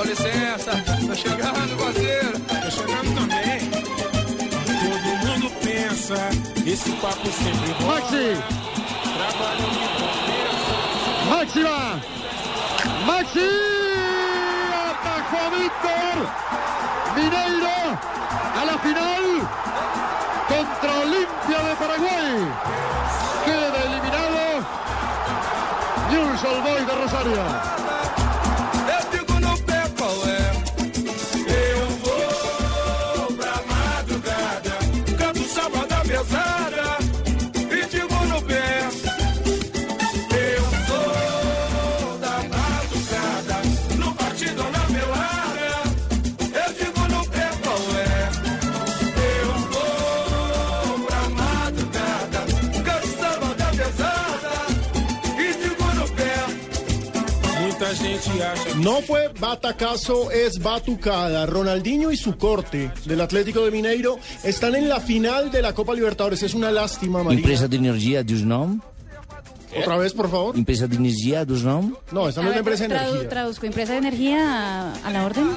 Com licença, tô chegando, parceiro. Tô chegando também. Todo mundo pensa, esse papo sempre rola. Maxi, Trabalhando de conversa. Maxi va. Maxi atajó Víctor Mineiro a la final contra Olimpia de Paraguay. Queda eliminado News Boys de Rosario. No fue batacazo, es batucada. Ronaldinho y su corte del Atlético de Mineiro están en la final de la Copa Libertadores. Es una lástima, María. Empresa de energia dos nomes? Otra vez, por favor. Empresa de energia dos nomes? No, esta no es ver, empresa de energía. Traduzco, empresa de energía a, a la orden.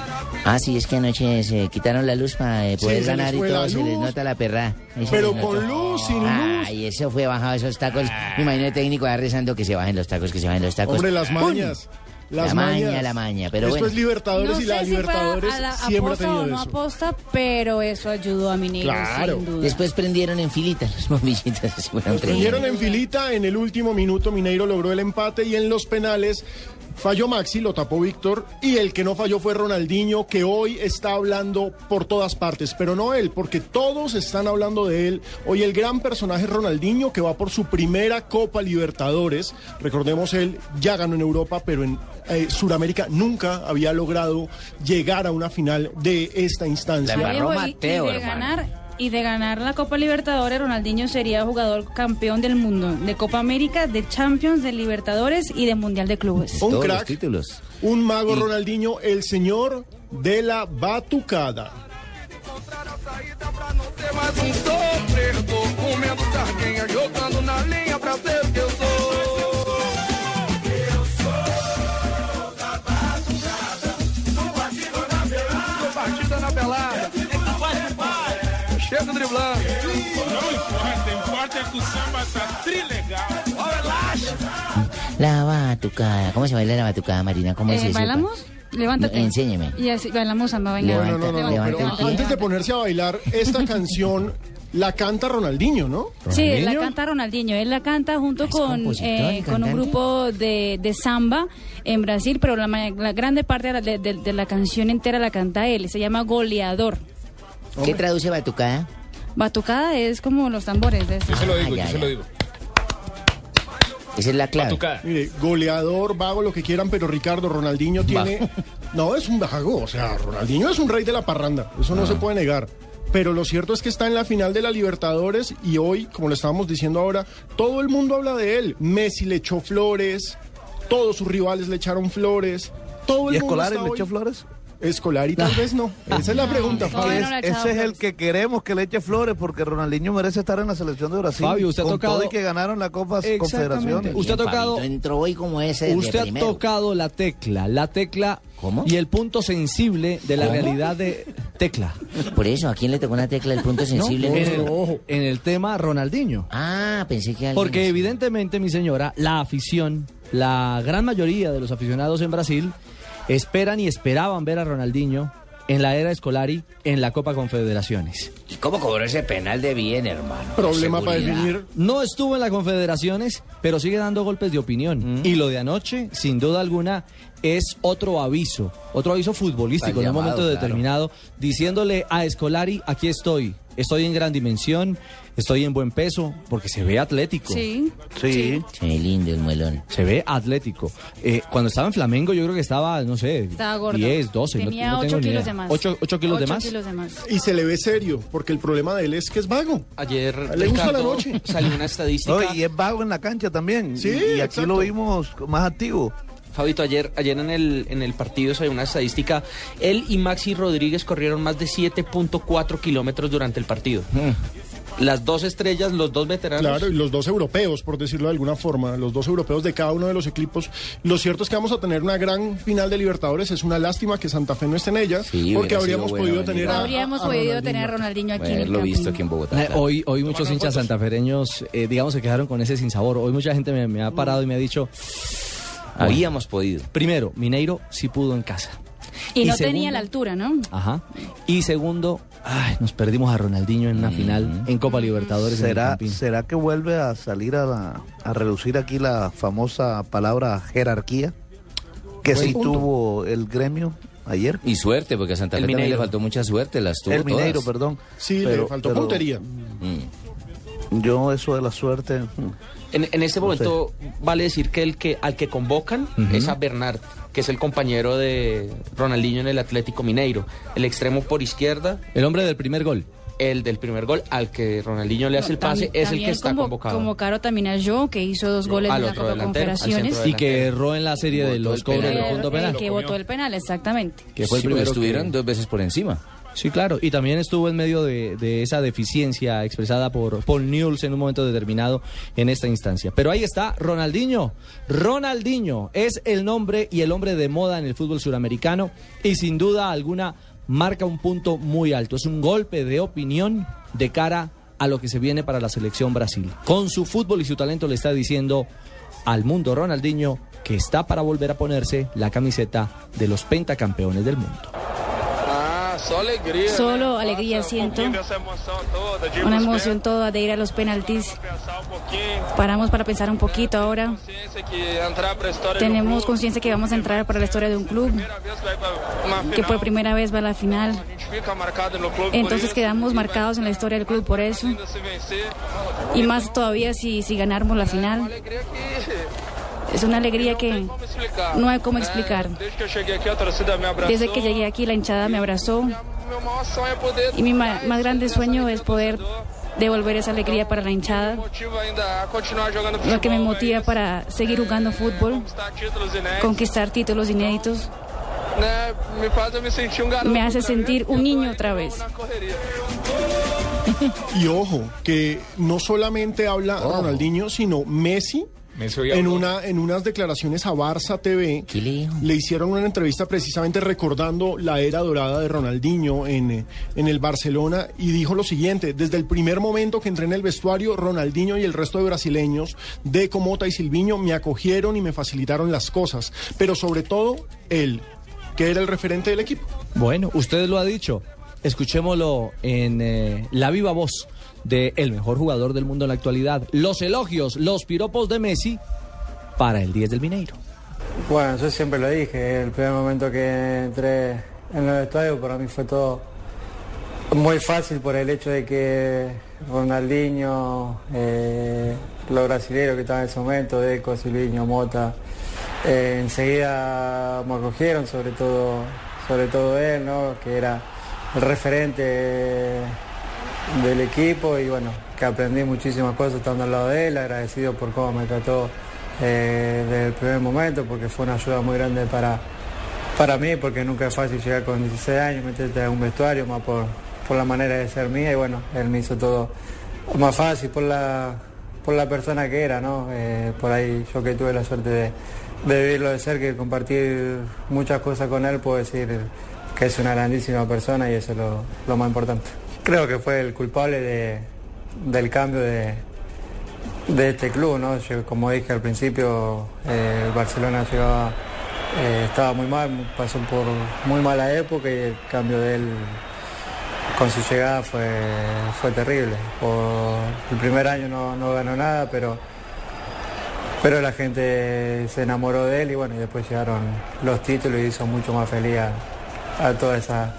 Ah, sí, es que anoche se quitaron la luz para eh, poder se les ganar y fue todo, se les luz. nota la perra. Ahí se Pero les nota. con luz, sin luz. Ay, eso fue bajado esos tacos. Me imagino el técnico va rezando que se bajen los tacos, que se bajen los tacos. Hombre, las ¡Pum! mañas. Las La maña, mañas. la maña, pero bueno. es Libertadores No y la si Libertadores a la siempre ha aposta o no eso. aposta, pero eso ayudó a Mineiro, Claro. sin duda. Después prendieron en filita fueron Los prendieron en filita, en el último minuto Mineiro logró el empate y en los penales falló Maxi, lo tapó Víctor y el que no falló fue Ronaldinho que hoy está hablando por todas partes, pero no él, porque todos están hablando de él. Hoy el gran personaje es Ronaldinho que va por su primera Copa Libertadores. Recordemos, él ya ganó en Europa, pero en eh, Sudamérica nunca había logrado llegar a una final de esta instancia. La embarró Mateo, hermano. Y de ganar la Copa Libertadores, Ronaldinho sería jugador campeón del mundo, de Copa América, de Champions, de Libertadores y de Mundial de Clubes. Un Todos los crack. títulos. Un mago Ronaldinho, el señor de la batucada. Chega driblando. Não importa, importa é que o samba tá trilegal. La batucada. ¿Cómo se baila la batucada, Marina? ¿Cómo es Eh, eso? ¿Bailamos? Levántate. No, enséñeme. Y así bailamos samba, venga. Levanta, No, no, no, no, pero antes de ponerse a bailar, esta canción la canta Ronaldinho, ¿no? Sí, la ¿Ronaldinho? canta Ronaldinho. Él la canta junto ¿Es con, eh, con un grupo de, de samba en Brasil, pero la, la grande parte de la, de- de- de la canción entera la canta él. Se llama Goleador. ¿Qué traduce batucada? Batucada es como los tambores de eso. Yo se lo digo, Ah, ya, yo se lo digo. Esa es la clave. Batucada. Mire, goleador, vago, lo que quieran, pero Ricardo Ronaldinho tiene... No, es un vago, o sea, Ronaldinho es un rey de la parranda, eso no se puede negar. Pero lo cierto es que está en la final de la Libertadores y hoy, como le estábamos diciendo ahora, todo el mundo habla de él. Messi le echó flores, todos sus rivales le echaron flores, todo el ¿Y le echó flores? Escolari tal vez no. Esa es la pregunta, Fabio. no Ese es el flores. que queremos que le eche flores porque Ronaldinho merece estar en la selección de Brasil. Fabio, usted ha con tocado- todo y que ganaron la Copa. Confederaciones. Usted ha tocado- Entró hoy como ese Usted ha tocado la tecla, la tecla ¿Cómo? y el punto sensible de la ¿Cómo? realidad de tecla. Por eso, ¿a quién le tocó una tecla el punto sensible? en, el, en el tema Ronaldinho. Ah, pensé que alguien... Porque evidentemente, mi señora, la afición, la gran mayoría de los aficionados en Brasil esperan y esperaban ver a Ronaldinho en la era Escolari en la Copa Confederaciones. ¿Y cómo cobró ese penal de bien, hermano? Problema para definir. No estuvo en la Confederaciones, pero sigue dando golpes de opinión. Y lo de anoche, sin duda alguna, es otro aviso, otro aviso futbolístico en un momento claro. determinado, diciéndole a Escolari, aquí estoy, estoy en gran dimensión, estoy en buen peso, porque se ve atlético. Sí. Sí. Se ve lindo el muelón. Se ve atlético. Eh, cuando estaba en Flamengo, yo creo que estaba, no sé, Estaba gordo. 10, 12. no- Tenía no, tengo 8 ni kilos idea. de más. 8, kilos de Ocho más. kilos de más. Y se le ve serio, porque el problema de él es que es vago. Ayer Le gusta la noche. salió una estadística. No, y es vago en la cancha también. Sí, y, y aquí exacto. lo vimos más activo. Fabito, ayer, ayer en, el, en el partido salió una estadística. Él y Maxi Rodríguez corrieron más de 7.4 kilómetros durante el partido. Las dos estrellas, los dos veteranos. Claro, y los dos europeos, por decirlo de alguna forma, los dos europeos de cada uno de los equipos. Lo cierto es que vamos a tener una gran final de Libertadores. Es una lástima que Santa Fe no esté en ella, Sí, porque habríamos bueno podido venir tener a- Habríamos a podido Ronaldinho. tener a Ronaldinho aquí en el Haberlo visto aquí en Bogotá. Eh. Hoy, hoy muchos hinchas santafereños, eh, digamos, se quedaron con ese sinsabor. Hoy mucha gente me, me ha parado y me ha dicho, Habíamos podido. primero, Mineiro sí pudo en casa. Y, Y no segundo- tenía la altura, ¿no? Ajá. Y segundo, ay, nos perdimos a Ronaldinho en una final en Copa Libertadores. en ¿Será, Campín. ¿Será que vuelve a salir a, la- a reducir aquí la famosa palabra jerarquía? Que sí punto. tuvo el gremio ayer. Y suerte, porque a Santa Fe también le faltó mucha suerte, las tuvo el Mineiro, todas. perdón. Sí, le Pero- faltó pero puntería. Mm. Yo eso de la suerte... mm, En, en este momento vale decir que el que al que convocan es a Bernard, que es el compañero de Ronaldinho en el Atlético Mineiro. El extremo por izquierda, El hombre del primer gol. el del primer gol, al que Ronaldinho le hace el pase, También- es el que está convo- convocado. Convocaron también a Joe, que hizo dos goles Al en la Copa Confederaciones. Y que erró en la serie de los cobros del punto El penal. que votó el penal, exactamente. Que fue el Sí, primero estuvieron que- dos veces por encima. Sí, claro. Y también estuvo en medio de, esa deficiencia expresada por Paul Newell's en un momento determinado en esta instancia. Pero ahí está Ronaldinho. Ronaldinho es el nombre y el hombre de moda en el fútbol suramericano y sin duda alguna marca un punto muy alto. Es un golpe de opinión de cara a lo que se viene para la selección Brasil. Con su fútbol y su talento le está diciendo al mundo Ronaldinho que está para volver a ponerse la camiseta de los pentacampeones del mundo. Solo alegría siento. Una emoción toda de ir a los penaltis. Paramos para pensar un poquito ahora. Tenemos conciencia que vamos a entrar para la historia de un club, que por primera vez va a la final. Entonces quedamos marcados en la historia del club por eso. Y más todavía si, si ganáramos la final. Es una alegría que no hay cómo explicar. Desde que llegué aquí, la hinchada me abrazó. Y mi más grande sueño es poder devolver esa alegría para la hinchada. Lo que me motiva para seguir jugando fútbol, Conquistar títulos inéditos. me hace sentir un niño otra vez. Y ojo, que no solamente habla Ronaldinho, sino Messi. En, una, en unas declaraciones a Barça TV ¿Qué le hicieron una entrevista precisamente recordando la era dorada de Ronaldinho en, en el Barcelona y dijo lo siguiente, desde el primer momento que entré en el vestuario, Ronaldinho y el resto de brasileños, de Comota y Silviño, me acogieron y me facilitaron las cosas, pero sobre todo él, que era el referente del equipo. Bueno, usted lo ha dicho. Escuchémoslo en eh, la viva voz de el mejor jugador del mundo en la actualidad. Los elogios, los piropos de Messi para el 10 del Mineiro. Bueno, yo siempre lo dije, el primer momento que entré en el estadio para mí fue todo muy fácil por el hecho de que Ronaldinho, eh, los brasileños que estaban en ese momento, Deco, Silviño, Mota, eh, enseguida me acogieron, sobre todo, sobre todo él, ¿no? que era el referente del equipo y bueno, que aprendí muchísimas cosas estando al lado de él, agradecido por cómo me trató eh, desde el primer momento, porque fue una ayuda muy grande para, para mí, porque nunca es fácil llegar con 16 años, meterte a un vestuario, más por, por la manera de ser mía y bueno, él me hizo todo más fácil por la, por la persona que era, ¿no? Eh, por ahí yo que tuve la suerte de, de vivirlo de cerca y compartir muchas cosas con él, puedo decir que es una grandísima persona y eso es lo, más importante. Creo que fue el culpable de- del cambio de, de este club, ¿no? Como dije al principio, eh, el Barcelona eh, estaba muy mal, pasó por muy mala época y el cambio de él con su llegada fue, fue terrible. El primer año no, no ganó nada, pero, pero la gente se enamoró de él y bueno, y después llegaron los títulos y hizo mucho más feliz a, a toda, esa,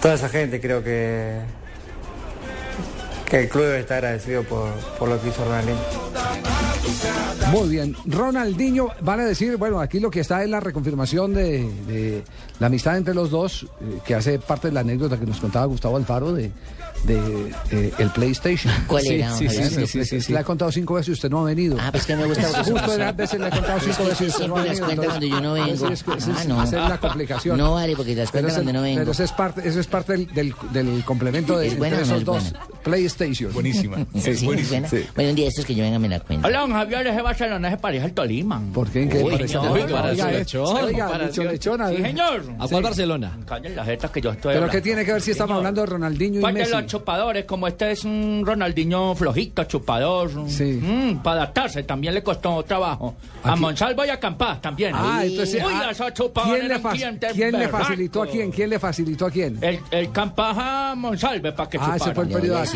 toda esa gente. Creo que, que el club estar agradecido por, por lo que hizo Ronaldinho. Muy bien. Ronaldinho, van a decir, bueno, aquí lo que está es la reconfirmación de, de la amistad entre los dos, eh, que hace parte de la anécdota que nos contaba Gustavo Alfaro de, de eh, el PlayStation. ¿Cuál sí, era, Sí, sí, sí, sí, sí, sí. Le ha contado cinco veces y usted no ha venido. Ah, pues que me gusta Justo las veces le he contado es cinco que veces y usted no ha siempre las venido. cuenta cuando yo no vengo. es- es- Ah, no. esa es la complicación. No vale, porque las ese- cuando no vengo. Pero eso es parte, eso es parte del, del, del complemento de ¿Es buena entre o no esos es dos. PlayStation. Buenísima. Sí, sí, es buena. Bueno, un día estos que yo venga me la cuento. Hola, don Javier, ese Barcelona se parece al Tolima. ¿Por qué? ¿En qué Uy, parece? señor, Oiga, eh, dicho lechona, Sí, señor. ¿A cuál Barcelona? Callen las jetas que yo estoy ¿Pero qué tiene que ver si estamos hablando de Ronaldinho y de Messi? Chupadores, como este es un Ronaldinho flojito, chupador. mm, para adaptarse también le costó trabajo. A Monsalvo y a Campas también. Ah, entonces, Uy, ah, esos chupadores ¿quién, le, fa- quién facilitó a quién? ¿Quién le facilitó a quién? El, el a Monsalve para que Ah, chupara. ese fue el periodo de.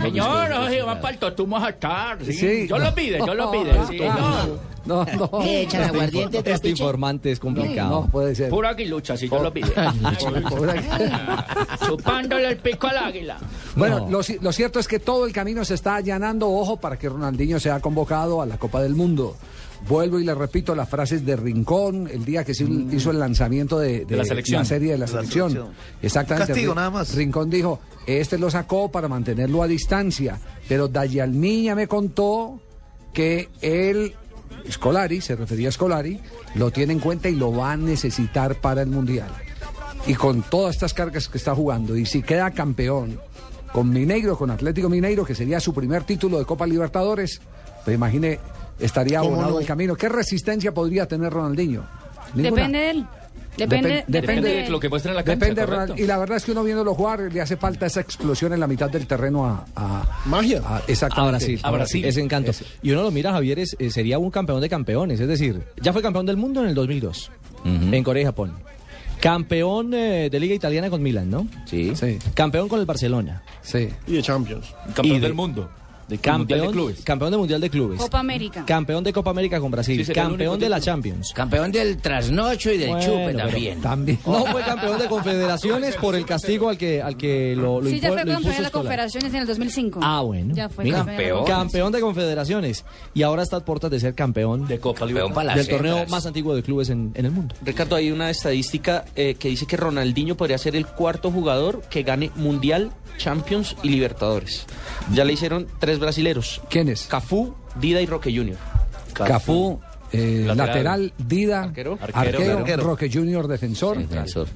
Señor, oye, van para el Totumo a estar. Sí. Sí. Yo lo pide, yo lo pide. sí, no. No, no. ¿Qué echan aguardiente, Este informante es complicado. No, puede ser. Pura aguilucha, si yo lo pide. Chupándole el pico al águila. Bueno, lo, ci- lo cierto es que todo el camino se está allanando, ojo, para que Ronaldinho sea convocado a la Copa del Mundo. Vuelvo y le repito las frases de Rincón el día que se hizo el lanzamiento de, De la selección. serie de la De la selección. selección. Exactamente. Castigo, nada más. Rincón dijo, este lo sacó para mantenerlo a distancia, pero Dayalmiña me contó que él, Scolari, se refería a Scolari, lo tiene en cuenta y lo va a necesitar para el Mundial. Y con todas estas cargas que está jugando, y si queda campeón con Mineiro, con Atlético Mineiro, que sería su primer título de Copa Libertadores, pues imagine, estaría ¿Cómo abonado no? el camino. ¿Qué resistencia podría tener Ronaldinho? Ninguna. Depende de él. Depende, Depen- depende, de él. muestra en la Depende, Ronald- y la verdad es que uno viéndolo jugar le hace falta esa explosión en la mitad del terreno a, a- Magia. a- exactamente. A Brasil, a Brasil. Ese encanto. Y uno lo mira, Javier, es- eh, sería un campeón de campeones. Es decir, ya fue campeón del mundo en el 2002, en Corea y Japón. Campeón eh, de Liga Italiana con Milan, ¿no? Sí. Sí, Campeón con el Barcelona. sí. Y de Champions. Campeón Y de- del mundo. De Campeón, Mundial de Clubes. campeón de Mundial de Clubes. Copa América. Campeón de Copa América con Brasil. Sí, campeón de la. Champions. Campeón del trasnocho y del Bueno, chupe también. También. No fue campeón de confederaciones por el castigo al que, al que lo, lo Sí, ya fue lo campeón de las confederaciones en el 2005. Ah, bueno. Ya fue Mira, campeón. Campeón de confederaciones. Y ahora está a puertas de ser campeón De Copa Campeón para del torneo más antiguo de clubes en, en el mundo. Ricardo, hay una estadística eh, que dice que Ronaldinho podría ser el cuarto jugador que gane Mundial, Champions y Libertadores. Ya le hicieron tres brasileros. ¿Quién es? Cafú, Dida y Roque Jr. Cafú, eh, lateral. Lateral. Dida, Arquero. arquero, Arquero. Roque Junior, defensor. Defensor.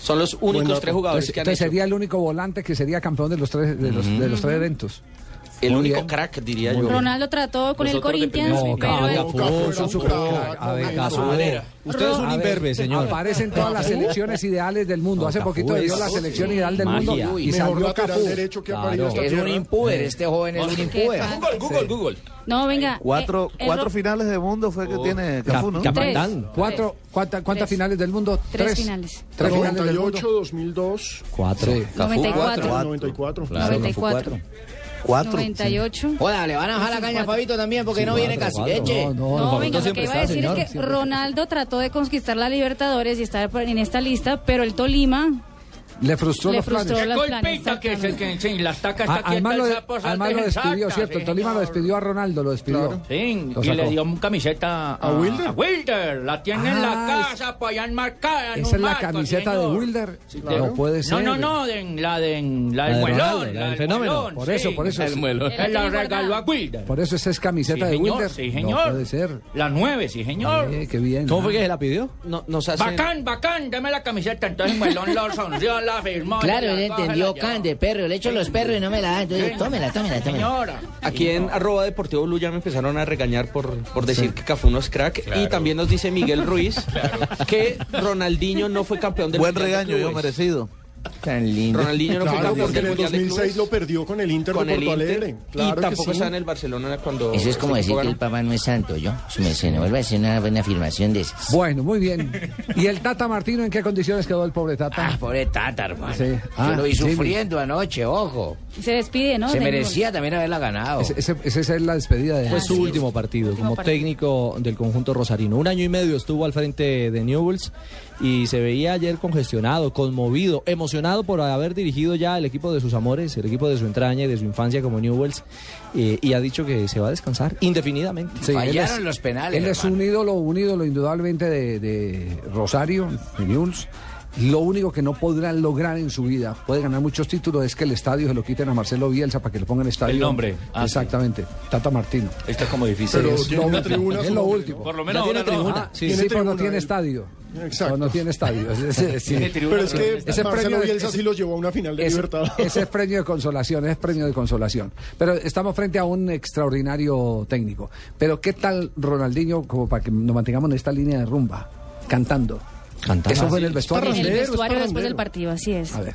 Son los únicos tres jugadores Entonces, que han entonces hecho. sería el único volante que sería campeón de los tres, de los, de los tres eventos. El único bien. crack, diría yo. Ronaldo trató con el Corinthians, crack, crack. A ver, no, Cafú. no, manera. Usted es un A imberbe, señor. Aparecen todas las selecciones ideales del mundo. No, Hace Cafú poquito dio la selección ideal del magia. mundo y salió Cafú. derecho que Claro. Es un impuber, este joven es un impuber. Google, Google, Google. No, venga. Cuatro, eh, cuatro Ro- finales de mundo fue que tiene Cafú, ¿no? ¿Cuatro, cuánta- ¿Cuántas finales del mundo? Tres finales. Tres finales del 98, mundo. 2002, Cuatro. Sí. 94. Cuatro. 94. Claro, 94. Cuatro. 98. Joda, le van a bajar la caña a Fabito también porque no viene casi leche. No, no, No, no. venga, lo que iba a decir señor. es que Ronaldo trató de conquistar la Libertadores y estar por- en esta lista, pero el Tolima Le frustró le los planes. frustró los planes. Golpita que se que sí, las tacas A- está Además lo, de- el lo despidió, ¿cierto? sí, El Tolima lo despidió a Ronaldo, lo despidió. Sí, Lo y le dio una camiseta a, ¿A Wilder? a Wilder. La tiene en la Ah, casa, pues allá enmarcada. en Esa es la marco, camiseta de señor. Wilder. claro. No puede ser. No, no, no, de, la, de, la del de muelón. Ronaldo, la del fenómeno. muelón, Por eso, sí. por eso. El muelón. Él la regaló a Wilder. Por eso esa es camiseta Sí, de Wilder. sí, señor. puede ser. La nueve, sí, señor. Qué bien. ¿Cómo ah. fue que se la pidió? Bacán, bacán, deme la camiseta. Entonces Muelón lo sonrió, la firmó. Claro, la él entendió la llevó. can de perro, le echo los perros y no me la da. Entonces, tómela, tómela, tómela. Señora. Aquí en arroba deportivo blue ya me empezaron a regañar por, por decir que Cafú no es crack. Y también nos dice Miguel Ruiz que Ronaldinho no fue campeón del Buen regaño, yo merecido. Tan lindo. Ronaldinho no fue Claro, porque en el Mundial de 2006 Clubes. lo perdió con el Inter con de el Porto Inter Alegre. Claro y tampoco sí. estaba en el Barcelona cuando Eso es como decir que el papá no es santo, yo. Se me, se me vuelve a hacer una buena afirmación de esas. Bueno, muy bien. ¿Y el Tata Martino en qué condiciones quedó el pobre Tata? Ah, pobre Tata, hermano. Sí. Yo Ah, lo vi Jimmy. sufriendo anoche, ojo. Se despide, ¿no? Se De merecía también haberla ganado. Ese- ese- Esa es la despedida de Fue su último partido como partido. técnico del conjunto rosarino. Un año y medio estuvo al frente de Newells y se veía ayer congestionado, conmovido, emocionado por haber dirigido ya el equipo de sus amores, el equipo de su entraña y de su infancia como Newells eh, y ha dicho que se va a descansar indefinidamente. Sí, él es- Fallaron los penales. Él es un ídolo, un ídolo indudablemente de, de Rosario, de Newell's. Lo único que no podrán lograr en su vida, puede ganar muchos títulos, es que el estadio se lo quiten a Marcelo Bielsa para que le pongan estadio. El nombre. Ah, Exactamente, Tata Martino. Está como difícil. Pero Es tiene lo una tribuna es lo último. Por lo menos tiene no. tribuna. Ah, Sí, tiene sí, pero no tribuna, tiene él. estadio. Exacto. No, no tiene estadio. Sí, sí, sí. Tiene tribuna. Pero es que Ese Marcelo premio- Bielsa ese- sí lo llevó a una final de Ese, Libertadores. ese es premio de consolación, es premio de consolación. Pero estamos frente a un extraordinario técnico. Pero ¿qué tal Ronaldinho como para que nos mantengamos en esta línea de rumba? Cantando. Cantando. Eso fue en el En vestuario. el después del partido, así es. A ver.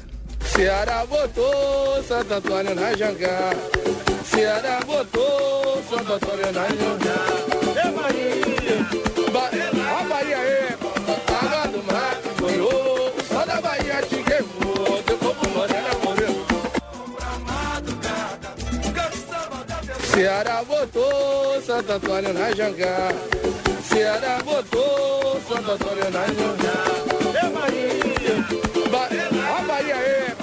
Ceará botou Santo Antônio na janga. Ceará botou Santo Antônio na. É Bahia. Ba a Bahia é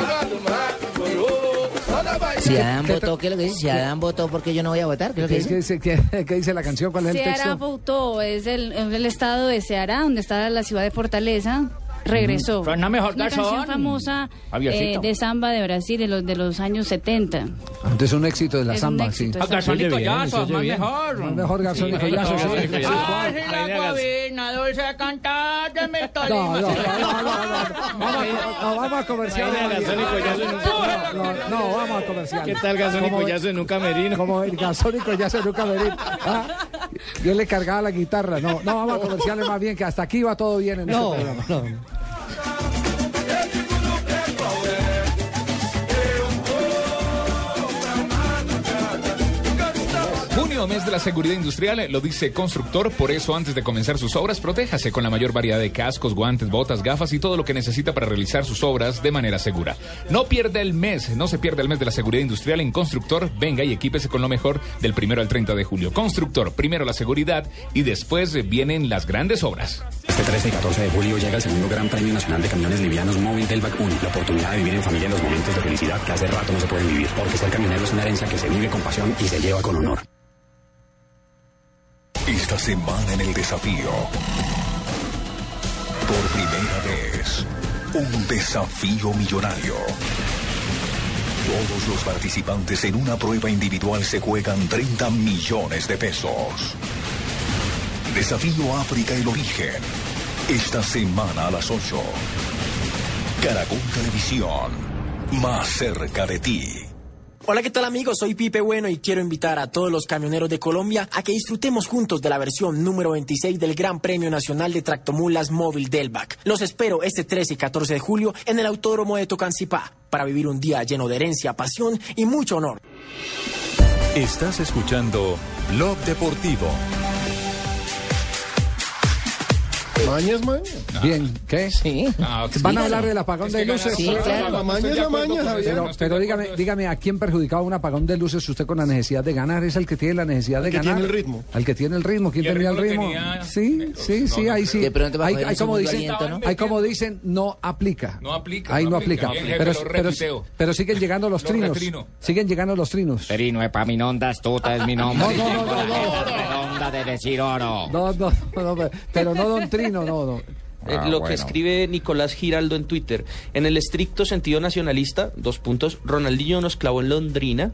água do mar que. Só da Bahia. Si Adán votó, ¿qué es lo que dice? Si Adán votó, ¿por qué yo no voy a votar? ¿Qué es lo que ¿Qué, dice? qué dice, qué- qué dice la canción? ¿Cuál es el Ceará texto? votó, es el, es el estado de Ceará, donde está la ciudad de Fortaleza. Regresó. Suena mejor Es una garzón. canción famosa eh, de samba de Brasil de los, de los años 70. Entonces un éxito de la Es samba, éxito, sí. Garzón y oye bien, collazo, más mejor. No, mejor garzón y collazo. Ay, si la guabina dulce cantar de mi No, tolima. no, no, no. Vamos, a, comercial. Y No, no, no, vamos a comercial. ¿Qué tal Gazón y Collazo en un camerino? Como el Gazón y Collazo en un camerino. Ah, Yo le cargaba la guitarra. No, no, vamos a comerciales más bien, que hasta aquí va todo bien en No, este programa. Mes de la seguridad industrial, lo dice Constructor, por eso antes de comenzar sus obras, protéjase con la mayor variedad de cascos, guantes, botas, gafas y todo lo que necesita para realizar sus obras de manera segura. No pierda el mes, no se pierda el mes de la seguridad industrial en Constructor, venga y equípese con lo mejor del primero al 30 de julio. Constructor, primero la seguridad y después eh, vienen las grandes obras. Este 13 y 14 de julio llega el segundo Gran Premio Nacional de Camiones Livianos Móvil del Back 1. La oportunidad de vivir en familia los momentos de felicidad que hace rato no se pueden vivir. Porque ser camionero es una herencia que se vive con pasión y se lleva con honor. Esta semana en el desafío. Por primera vez, un desafío millonario. Todos los participantes en una prueba individual se juegan 30 millones de pesos. Desafío África el origen. Esta semana a las 8. Caracol Televisión. Más cerca de ti. Hola, ¿qué tal amigos? Soy Pipe Bueno y quiero invitar a todos los camioneros de Colombia a que disfrutemos juntos de la versión número 26 del Gran Premio Nacional de Tractomulas Móvil Delvac. Los espero este 13 y 14 de julio en el Autódromo de Tocancipá para vivir un día lleno de herencia, pasión y mucho honor. Estás escuchando Blog Deportivo. Maña es maña. Bien, ¿qué? Sí. Ah, ¿Van a hablar del apagón de luces? Sí, claro. La maña es la maña, Javier. Pero, pero dígame, dígame, ¿a quién perjudicaba un apagón de luces usted con la necesidad de ganar? ¿Es el que tiene la necesidad de que ganar? tiene el ritmo. Al que tiene el ritmo. ¿Quién tenía el ritmo Sí, sí, sí, ahí sí. De pronto va a como dicen, hay como dicen, no aplica. No aplica, Ahí no aplica. Pero, siguen llegando los Lo trinos. Siguen llegando los trinos. Perino, Epaminondas, tuta es mi nombre. No, no, no, no, De decir oro. No, no, no, no, pero no don Trino, no, no. Eh, Ah, lo que escribe Nicolás Giraldo en Twitter. En el estricto sentido nacionalista, dos puntos, Ronaldinho nos clavó en Londrina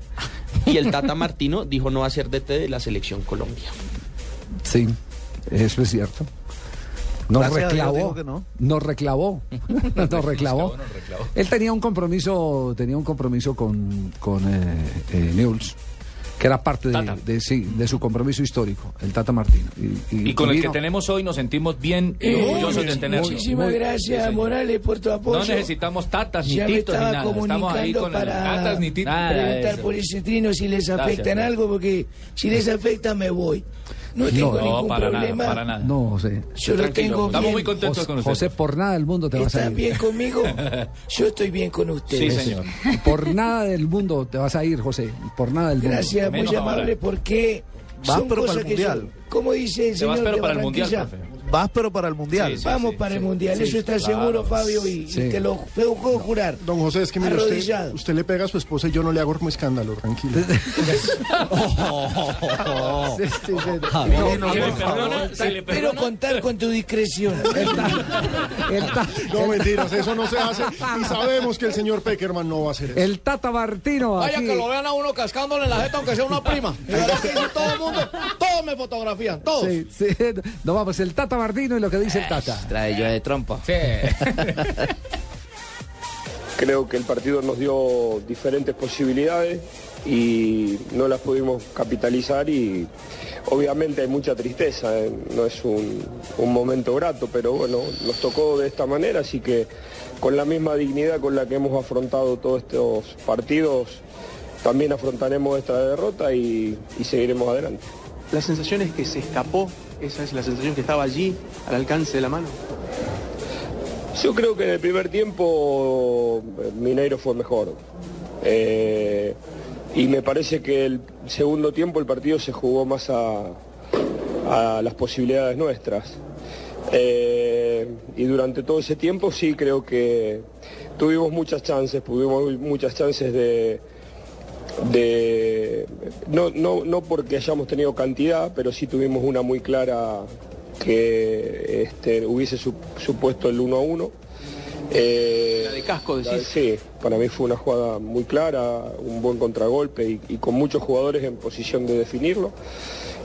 y el Tata Martino dijo no hacer DT de la selección Colombia. Sí, eso es cierto. Nos reclavó, no. nos reclavó, nos reclavó. Él tenía un compromiso, tenía un compromiso con, con eh, eh, Newell's, que era parte de, de- sí, de su compromiso histórico, el Tata Martino. Y, Y con el que vino- tenemos hoy nos sentimos bien y Eh, orgullosos de tenerlo. Muchísimas Muy- gracias, Sí. Morales, por tu apoyo. No necesitamos tatas ni ya titos ni nada. Estamos ahí con para el tatas ni titos. Preguntar eso. por ese trino si les Gracias, afecta en pues. algo, porque si les afecta me voy. No tengo no, ningún para nada, para nada. No, José. Yo lo tengo Estamos bien. muy contentos José, con usted. José, por nada del mundo te vas a ¿Están ir. bien conmigo? Yo estoy bien con ustedes. Sí, señor. Por nada del mundo te vas a ir, José. Por nada del mundo. Gracias, muy amable, porque Vas, son pero para cosas el que yo... Mundial. ¿Cómo dice el Te vas señor pero de para el mundial, profe. Vas, pero para el Mundial. Sí, sí. Vamos para el Mundial, sí, eso está claro. seguro, Fabio, y, y te lo puedo jurar. Don José, es que mire, usted, usted le pega a su esposa y yo no le hago como escándalo, tranquilo. Perdona. contar con tu discreción. El, ta- No, mentiras, eso no se hace. Y sabemos que el señor Peckerman no va a hacer eso. el Tata Martino. Vaya aquí. que lo vean a uno cascándole en la jeta aunque sea una prima. Todo el mundo, todos me fotografían, todos. Sí, sí. No vamos, el Tata Martino y lo que dice el Tata. Trae yo de trompa. Sí. Creo que el partido nos dio diferentes posibilidades y no las pudimos capitalizar y obviamente hay mucha tristeza, ¿eh? no es un, un momento grato, pero bueno, nos tocó de esta manera, así que con la misma dignidad con la que hemos afrontado todos estos partidos, también afrontaremos esta derrota y, y seguiremos adelante. La sensación es que se escapó, esa es la sensación que estaba allí, al alcance de la mano. Yo creo que en el primer tiempo eh, Mineiro fue mejor. Eh, y me parece que el segundo tiempo el partido se jugó más a, las posibilidades nuestras. Eh, y durante todo ese tiempo sí creo que tuvimos muchas chances, tuvimos muchas chances de, de no, no, no porque hayamos tenido cantidad, pero sí tuvimos una muy clara que este, hubiese su- supuesto el 1 a 1. Eh, La de casco, decís. Sí, para mí fue una jugada muy clara, un buen contragolpe y, y con muchos jugadores en posición de definirlo.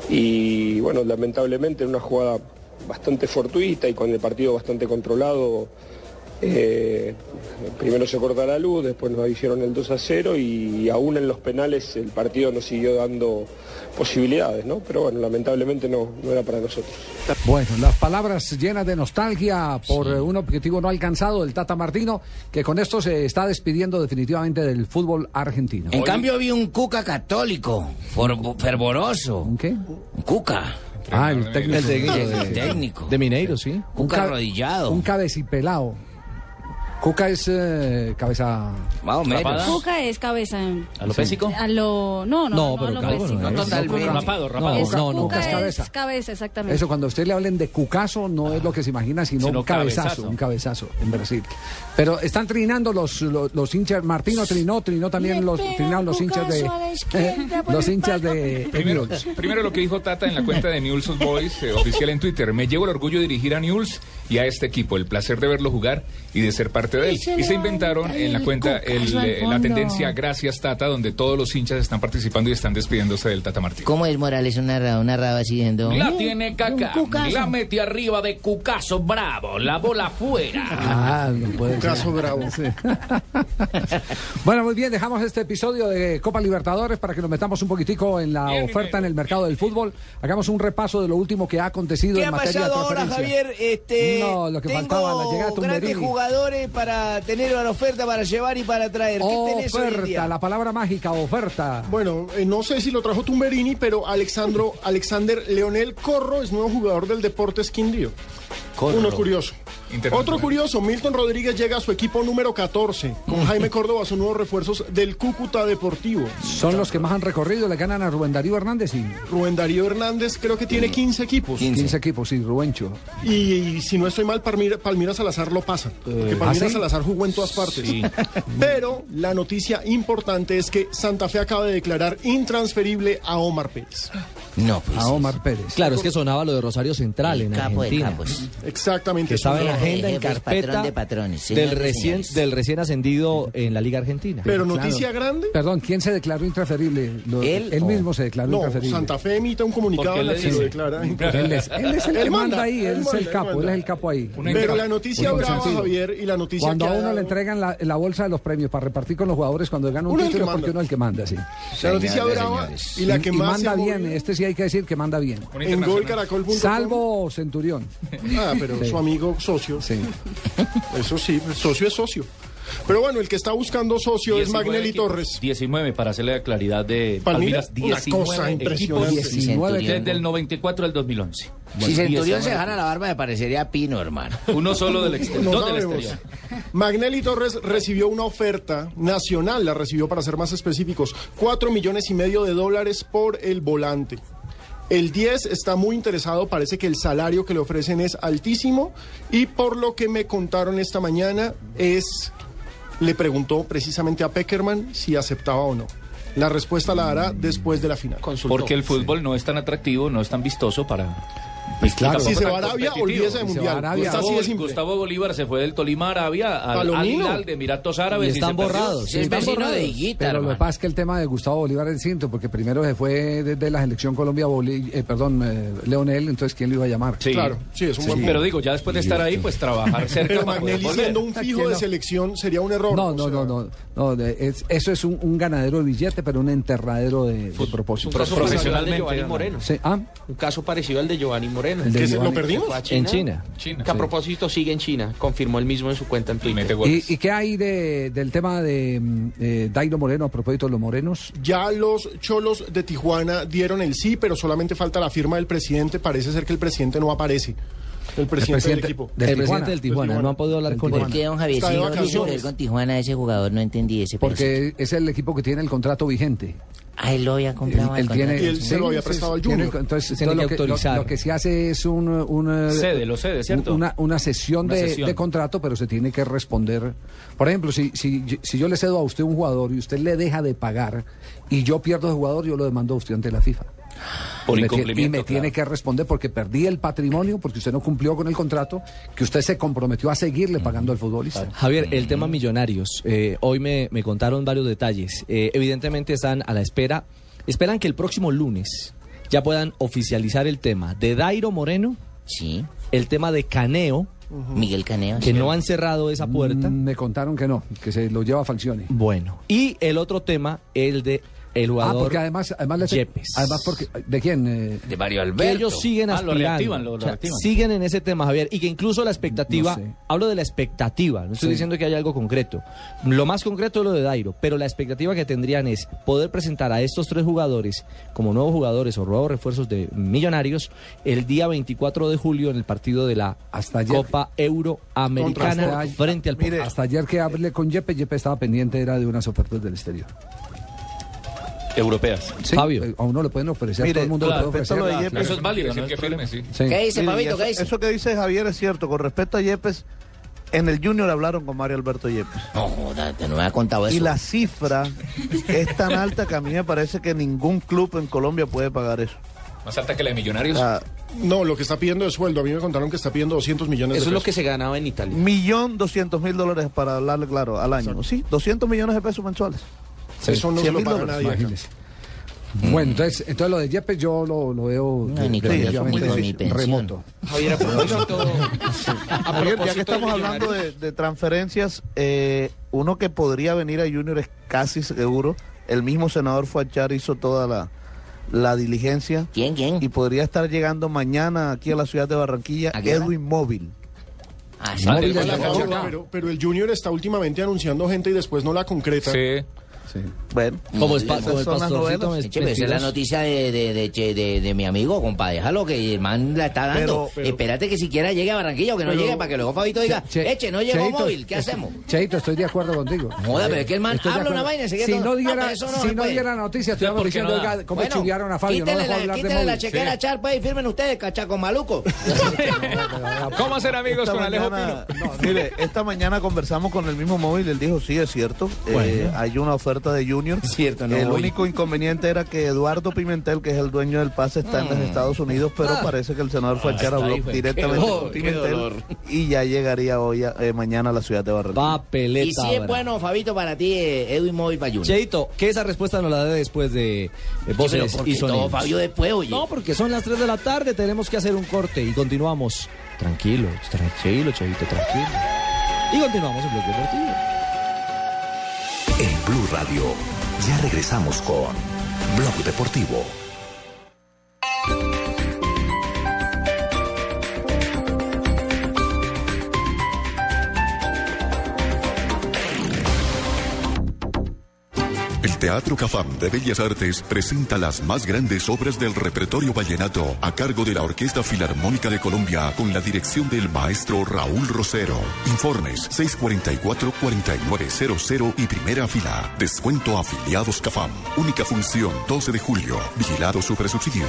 Y bueno, lamentablemente en una jugada bastante fortuita y con el partido bastante controlado, eh, primero se corta la luz, después nos hicieron el 2 a 0 y aún en los penales el partido nos siguió dando posibilidades, ¿no? Pero bueno, lamentablemente no, no era para nosotros. Bueno, las palabras llenas de nostalgia por un objetivo no alcanzado del Tata Martino, que con esto se está despidiendo definitivamente del fútbol argentino. En cambio vi un Cuca católico, fervoroso. ¿Un qué? Un Cuca. Ah, el técnico. El técnico El de, Mineiro, sí. Cuca ca- arrodillado. Un cabecipelao. Cuca es eh, cabeza. Más o menos. Cuca es cabeza. ¿A lo pésico? A lo. No, no, No, no, pero pésico. no es. totalmente. Rapado, rapado. No, no, no, Cuca es cabeza. es cabeza, exactamente. Eso, cuando a usted le hablen de cucazo, no es lo que se imagina, sino, Sino un cabezazo, cabezazo. un cabezazo en Brasil. Pero están trinando los, los, los hinchas, Martino trinó, trinó también los, trinaron los hinchas de, los hinchas de Primero, primero lo que dijo Tata en la cuenta de Newell's Old Boys, eh, oficial en Twitter. Me llevo el orgullo de dirigir a Newell's y a este equipo, el placer de verlo jugar y de ser parte de él. Y se inventaron en la cuenta el, eh, la tendencia Gracias Tata, donde todos los hinchas están participando y están despidiéndose del Tata Martín. ¿Cómo es Morales un narrado, narrado así diciendo? La tiene Kaká. La mete arriba de Cucaso Bravo. La bola afuera. Ah, no puede ser. Caso bravo. Sí. bueno, muy bien, dejamos este episodio de Copa Libertadores para que nos metamos un poquitico en la oferta en el mercado del fútbol. Hagamos un repaso de lo último que ha acontecido ¿Qué en ha materia pasado de ahora. Javier? Este, No, lo que tengo faltaba, la llegada de grandes Tumberini. jugadores para tener una oferta para llevar y para traer. ¿Qué tenés hoy en Oferta, día? la palabra mágica, oferta. Bueno, eh, no sé si lo trajo Tumberini, pero Alexandro, Alexander Leonel Corro es nuevo jugador del Deportes Quindío. Uno curioso. Otro curioso, Milton Rodríguez llega a su equipo número 14. Con Jaime Córdoba son nuevos refuerzos del Cúcuta Deportivo. Son los que más han recorrido, le ganan a Rubén Darío Hernández y Rubén Darío Hernández creo que tiene 15 equipos. 15, equipos, sí, Rubencho. Y, y si no estoy mal, Palmira, Palmira Salazar lo pasa. Porque Eh, Palmira ¿ah, sí? Salazar jugó en todas partes. Sí. Pero la noticia importante es que Santa Fe acaba de declarar intransferible a Omar Pérez. No, pues. A Omar Pérez. Claro, es que sonaba lo de Rosario Central en capo de Argentina. capos. Exactamente. Que estaba en Jefe, agenda, en patrón carpeta de patrones, del, recién, señores. del recién ascendido en la Liga Argentina. Pero Claro. noticia grande. Perdón, ¿quién se declaró intransferible? Lo- ¿Él él o- mismo se declaró No, intransferible. Santa Fe emite un comunicado en le que lo declara. Él es, él es el que manda, ahí, él él es el capo, él es el capo ahí. Pero la noticia brava. Javier, y la noticia Cuando que a uno le entregan la, la bolsa de los premios para repartir con los jugadores cuando gana un Uno título, que porque uno es el que manda, sí. La noticia brava y la que y más manda bien, este sí hay que decir que manda bien. En golcaracol.com. Salvo Centurión. Ah, pero Sí. su amigo socio. Sí. Eso sí, socio es socio. Pero bueno, el que está buscando socio es 19 Magnelli equipos. Torres. 19 para hacerle la claridad de una 19 cosa impresionante. 19 desde el 94 al 2011. Si Bueno, Centurión 19. se dejara la barba me parecería Pino, hermano. Uno solo del exterior. No dos del exterior. Magnelli Torres recibió una oferta nacional, la recibió para ser más específicos, cuatro millones y medio de dólares por el volante. El 10 está muy interesado, parece que el salario que le ofrecen es altísimo y por lo que me contaron esta mañana es, le preguntó precisamente a Peckerman si aceptaba o no. La respuesta la dará después de la final. Porque el fútbol no es tan atractivo, no es tan vistoso para. Pues claro. Si se va a Arabia, olvídese de Mundial. Arabia. Está así Gustavo, de simple. Gustavo Bolívar se fue del Tolima a Arabia al Al de Emiratos Árabes. Y están borrados. Sí, es están borrados. de Higuita, Pero lo que pasa es que el tema de Gustavo Bolívar es distinto, porque primero se fue desde la selección Colombia, Boli- eh, perdón, eh, Leonel, entonces ¿quién lo iba a llamar? Sí. Claro, sí, es un buen Pero digo, ya después de estar ahí, pues trabajar cerca Pero Magnelli siendo un fijo ¿Quién de selección sería un error. No, no, no, no, no, de- es- eso es un, un ganadero de billete, pero un enterradero de, de propósito. Un caso parecido al de profesionalmente. Moreno. Sí, ah, Un caso parecido al de Giovanni Moreno. El de ¿Que se- Giovanni. lo perdimos? En China. China. Que a propósito sigue en China. Confirmó él mismo en su cuenta en Twitter. ¿Y, y qué hay de, del tema de mm, eh, Dairo Moreno a propósito de los morenos? Ya los cholos de Tijuana dieron el sí, pero solamente falta la firma del presidente. Parece ser que el presidente no aparece. El presidente, presidente del equipo. del el Tijuana. presidente del Tijuana, Tijuana. no han podido hablar con ¿Por él. qué, don Javier, si no quiso con Tijuana ese jugador? No entendí ese. Porque es el equipo que tiene el contrato vigente. Ah, él lo había comprado. Él, él al tiene. Y él se lo había prestado al tiene- Junior. entonces, Tiene todo que lo, que, lo- autorizar. lo que se hace es un, un, eh, Cede, lo cede, ¿cierto? Una, una sesión, Una de, sesión. de contrato, pero se tiene que responder. Por ejemplo, si, si, si yo le cedo a usted un jugador y usted le deja de pagar y yo pierdo ese jugador, yo lo demando a usted ante la FIFA. Por y me, tie- incumplimiento, y me tiene que responder porque perdí el patrimonio, porque usted no cumplió con el contrato, que usted se comprometió a seguirle pagando al futbolista. Javier, el tema millonarios. eh, hoy me, me contaron varios detalles. Eh, evidentemente están a la espera. Esperan que el próximo lunes ya puedan oficializar el tema de Dairo Moreno, Sí. el tema de Caneo, Miguel Caneo. que no han cerrado esa puerta. Mm, Me contaron que no, que se lo lleva Falcioni. Bueno, y el otro tema, el de el Ah, jugador porque además, además, le- Yepes. además porque, ¿de quién? Eh, De Mario que Alberto. ellos siguen Ah, lo aspirando. reactivan, lo- lo O sea, reactivan. siguen en ese tema, Javier, y que incluso la expectativa, No sé. hablo de la expectativa, no estoy Sí. diciendo que haya algo concreto. Lo más concreto es lo de Dairo, pero la expectativa que tendrían es poder presentar a estos tres jugadores como nuevos jugadores o nuevos refuerzos de Millonarios el día 24 de julio en el partido de la Hasta ayer. Copa Euroamericana frente al Mire, hasta ayer que hablé con Yepe, Yepe estaba pendiente era de unas ofertas del exterior. Europeas. Sí, Fabio. eh, A uno le pueden ofrecer, Mire, todo el mundo con le puede respecto a ofrecer. lo de Yepes, Eso es válido, Decir ¿no? que Es firme, sí. Sí. ¿Qué dice, papito? eso, ¿Qué dice? eso que dice Javier es cierto. Con respecto a Yepes, en el Junior hablaron con Mario Alberto Yepes. No, no me ha contado eso. Y la cifra es tan alta que a mí me parece que ningún club en Colombia puede pagar eso. Más alta que la de Millonarios. No, lo que está pidiendo de sueldo. A mí me contaron que está pidiendo 200 millones Eso de es lo pesos. que se ganaba en Italia. millón doscientos mil dólares para hablarle claro al año. Sí, 200 millones de pesos mensuales. Eso no se 100 lo paga dólares, nadie. acá. Imagínese. Bueno, entonces, entonces lo de Yepes yo lo, lo veo No, ni ni remoto. Javier, a propósito, a Javier, ya propósito que estamos de hablando de, de transferencias, eh, uno que podría venir a Junior es casi seguro. El mismo senador Fuachar hizo toda la, la diligencia. ¿Quién, quién? Y podría estar llegando mañana aquí a la ciudad de Barranquilla. Edwin Móvil. Ah, sí. Ah. Pero, pero el Junior está últimamente anunciando gente y después no la concreta. Sí. Sí. Bueno, Como, es pa- esas como pastorcito Che, pero esa es la noticia de, de, de, de, de- de mi amigo, compa. Déjalo que el man la está dando. Pero- pero- Espérate que siquiera llegue a Barranquilla o que no pero- llegue para que luego Fabito diga, Che- eche, no llegó Cheito, móvil, ¿qué estoy- hacemos? Cheito, estoy de acuerdo contigo. Joda, pero es que el man habla una vaina y se queda Si todo- no No, diera, eso no si no diera noticia, ¿por qué estuviéramos diciendo, no oiga, cómo Bueno, chulearon a Fabio, no quítenle dejó la, hablar de quítenle la chequera a Charpa y firmen ustedes, cachaco maluco. ¿Cómo hacer amigos con Alejo Pino? no, mire, esta mañana conversamos con el mismo móvil, él dijo, sí, es cierto, eh, hay una oferta oferta de Junior. Cierto, no El voy. único inconveniente era que Eduardo Pimentel, que es el dueño del pase, está en los Mm. Estados Unidos, pero Ah. parece que el senador fue a Ah, echar a directamente dolor, con Pimentel y ya llegaría hoy, a- eh, mañana a la ciudad de Barranquilla. Y si es bueno, Fabito, para ti, eh, Edwin Móvil Bayuno. Cheito, que esa respuesta nos la dé después de eh, voces pero ¿por qué y sonidos. Fabio, después, oye? No, porque son las 3 de la tarde, tenemos que hacer un corte y continuamos. Tranquilo, tranquilo, Cheito, tranquilo. Y continuamos en Blog Deportivo. En Blue Radio, ya regresamos con Blog Deportivo. El Teatro Cafam de Bellas Artes presenta las más grandes obras del repertorio vallenato a cargo de la Orquesta Filarmónica de Colombia con la dirección del maestro Raúl Rosero. Informes 644-4900 y primera fila. Descuento afiliados Cafam. Única función 12 de julio. Vigilado Supersubsidio.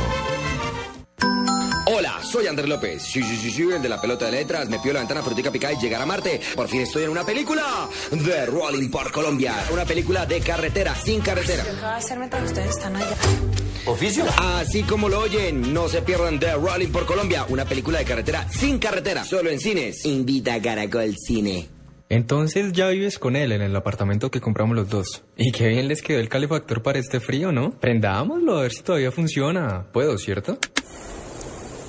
Soy Andrés López. Sí, sí, sí, sí, el de la pelota de letras. Me pidió la ventana frutica picada y llegar a Marte. Por fin estoy en una película de Rolling por Colombia. Una película de carretera, sin carretera. ¿Qué va a hacer mientras ustedes están allá? ¿Oficio? Así como lo oyen, no se pierdan The Rolling por Colombia, una película de carretera sin carretera, solo en cines. Invita a Caracol Cine. Entonces ya vives con él en el apartamento que compramos los dos. Y qué bien les quedó el calefactor para este frío, ¿no? Prendámoslo a ver si todavía funciona. Puedo, ¿cierto?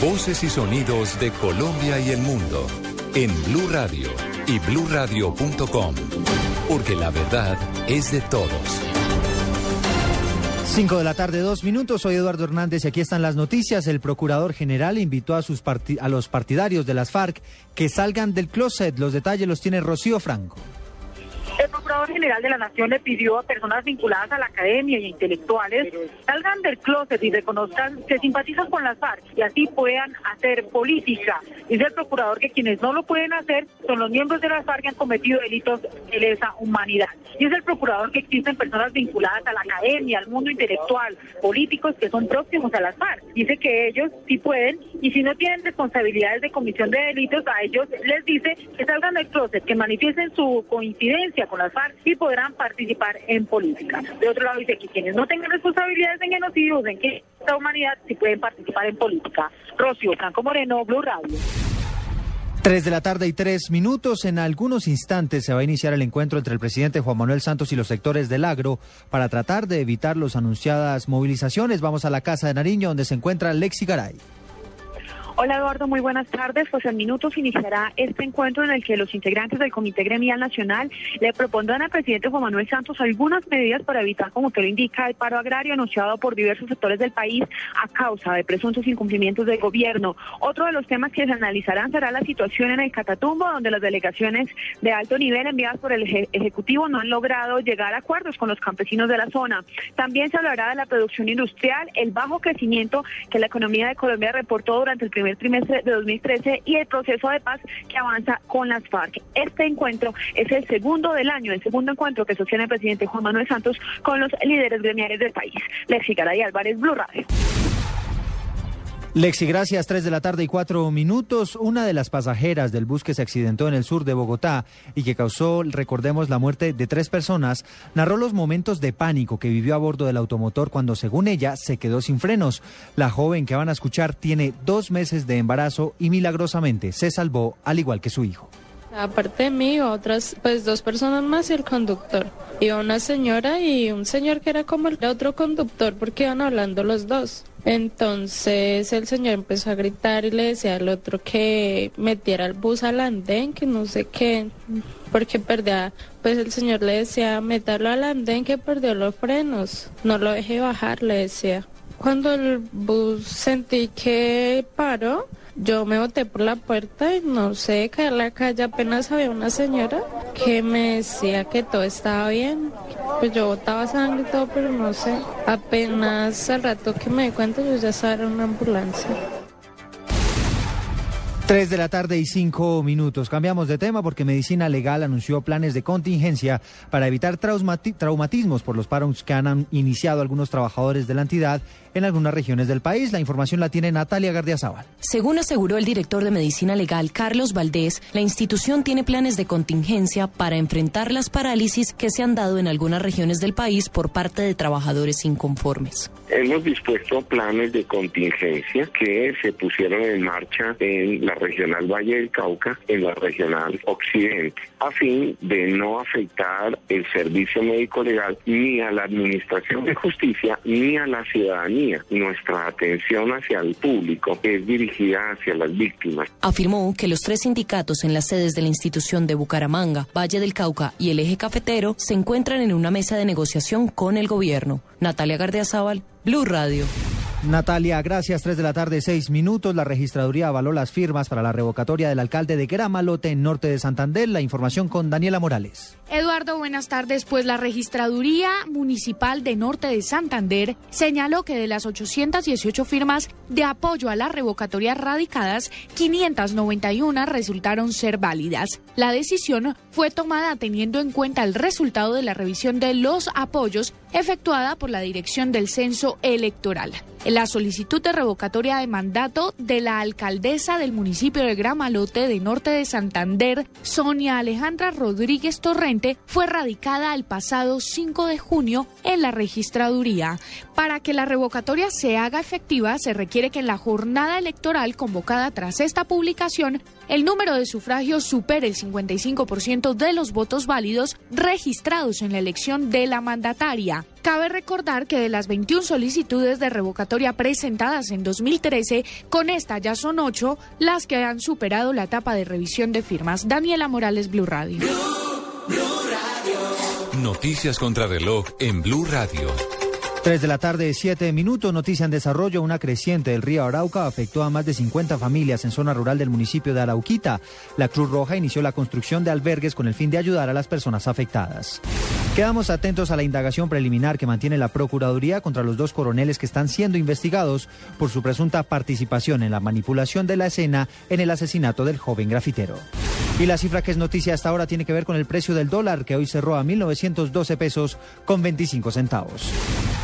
Voces y sonidos de Colombia y el mundo en Blue Radio y bluradio.com, porque la verdad es de todos. 5 de la tarde, dos minutos. Soy Eduardo Hernández y aquí están las noticias. El procurador general invitó a, sus a los partidarios de las FARC que salgan del closet. Los detalles los tiene Rocío Franco. Procurador General de la Nación le pidió a personas vinculadas a la academia y intelectuales salgan del closet y reconozcan que simpatizan con las FARC y así puedan hacer política. Dice el Procurador que quienes no lo pueden hacer son los miembros de las FARC que han cometido delitos de lesa humanidad. Dice el Procurador que existen personas vinculadas a la academia, al mundo intelectual, políticos que son próximos a las FARC. Dice que ellos sí pueden y si no tienen responsabilidades de comisión de delitos, a ellos les dice que salgan del closet, que manifiesten su coincidencia con las FARC y podrán participar en política. De otro lado dice que quienes no tengan responsabilidades en genocidios, en que la humanidad sí pueden participar en política. Rocío Franco Moreno, Blue Radio. 3 de la tarde y tres minutos. En algunos instantes se va a iniciar el encuentro entre el presidente Juan Manuel Santos y los sectores del agro para tratar de evitar las anunciadas movilizaciones. Vamos a la Casa de Nariño, donde se encuentra Lexi Garay. Hola Eduardo, muy buenas tardes. Pues en minutos iniciará este encuentro en el que los integrantes del Comité Gremial Nacional le propondrán al presidente Juan Manuel Santos algunas medidas para evitar, como usted lo indica, el paro agrario anunciado por diversos sectores del país a causa de presuntos incumplimientos del gobierno. Otro de los temas que se analizarán será la situación en el Catatumbo, donde las delegaciones de alto nivel enviadas por el eje- Ejecutivo no han logrado llegar a acuerdos con los campesinos de la zona. También se hablará de la producción industrial, el bajo crecimiento que la economía de Colombia reportó durante el primer trimestre de 2013 y el proceso de paz que avanza con las FARC. Este encuentro es el segundo del año, el segundo encuentro que sostiene el presidente Juan Manuel Santos con los líderes gremiales del país. Lexi Garay Álvarez, Blue Radio. Lexi, gracias. 3 de la tarde y cuatro minutos. Una de las pasajeras del bus que se accidentó en el sur de Bogotá y que causó, recordemos, la muerte de tres personas, narró los momentos de pánico que vivió a bordo del automotor cuando, según ella, se quedó sin frenos. La joven que van a escuchar tiene dos meses de embarazo y milagrosamente se salvó, al igual que su hijo. Aparte de mí, otras, pues dos personas más y el conductor. Iba una señora y un señor que era como el otro conductor porque iban hablando los dos. Entonces el señor empezó a gritar y le decía al otro que metiera el bus al andén, que no sé qué, porque perdía, pues el señor le decía, meterlo al andén que perdió los frenos, no lo deje bajar, le decía. Cuando el bus sentí que paró, Yo me boté por la puerta y no sé, caí en la calle apenas había una señora que me decía que todo estaba bien. Pues yo botaba sangre y todo, pero no sé. Apenas al rato que me di cuenta yo ya estaba en una ambulancia. 3 de la tarde y 5 minutos. Cambiamos de tema porque Medicina Legal anunció planes de contingencia para evitar traumati- traumatismos por los paros que han iniciado algunos trabajadores de la entidad en algunas regiones del país. La información la tiene Natalia Gardiazabal. Según aseguró el director de Medicina Legal, Carlos Valdés, la institución tiene planes de contingencia para enfrentar las parálisis que se han dado en algunas regiones del país por parte de trabajadores inconformes. Hemos dispuesto planes de contingencia que se pusieron en marcha en la regional Valle del Cauca, en la regional Occidente, a fin de no afectar el servicio médico legal ni a la administración de justicia ni a la ciudadanía. Nuestra atención hacia el público es dirigida hacia las víctimas. Afirmó que los tres sindicatos en las sedes de la institución de Bucaramanga, Valle del Cauca y el eje cafetero se encuentran en una mesa de negociación con el gobierno. Natalia Gardiazabal, Blue Radio. Natalia, gracias. 3 de la tarde, 6 minutos. La registraduría avaló las firmas para la revocatoria del alcalde de Gramalote en norte de Santander. La información con Daniela Morales. Eduardo, buenas tardes. Pues la Registraduría Municipal de Norte de Santander señaló que de las 818 firmas de apoyo a la revocatoria radicadas, 591 resultaron ser válidas. La decisión fue tomada teniendo en cuenta el resultado de la revisión de los apoyos efectuada por la Dirección del Censo Electoral. La solicitud de revocatoria de mandato de la alcaldesa del municipio de Gramalote de Norte de Santander, Sonia Alejandra Rodríguez Torrente, fue radicada el pasado 5 de junio en la registraduría. Para que la revocatoria se haga efectiva, se requiere que en la jornada electoral convocada tras esta publicación, el número de sufragios supere el 55% de los votos válidos registrados en la elección de la mandataria. Cabe recordar que de las 21 solicitudes de revocatoria presentadas en 2013, con esta ya son 8 las que han superado la etapa de revisión de firmas. Daniela Morales, Blue Radio. Noticias contra reloj en Blue Radio. 3 de la tarde, 7 minutos. Noticia en desarrollo. Una creciente del río Arauca afectó a más de 50 familias en zona rural del municipio de Arauquita. La Cruz Roja inició la construcción de albergues con el fin de ayudar a las personas afectadas. Quedamos atentos a la indagación preliminar que mantiene la Procuraduría contra los dos coroneles que están siendo investigados por su presunta participación en la manipulación de la escena en el asesinato del joven grafitero. Y la cifra que es noticia hasta ahora tiene que ver con el precio del dólar, que hoy cerró a 1.912 pesos con 25 centavos.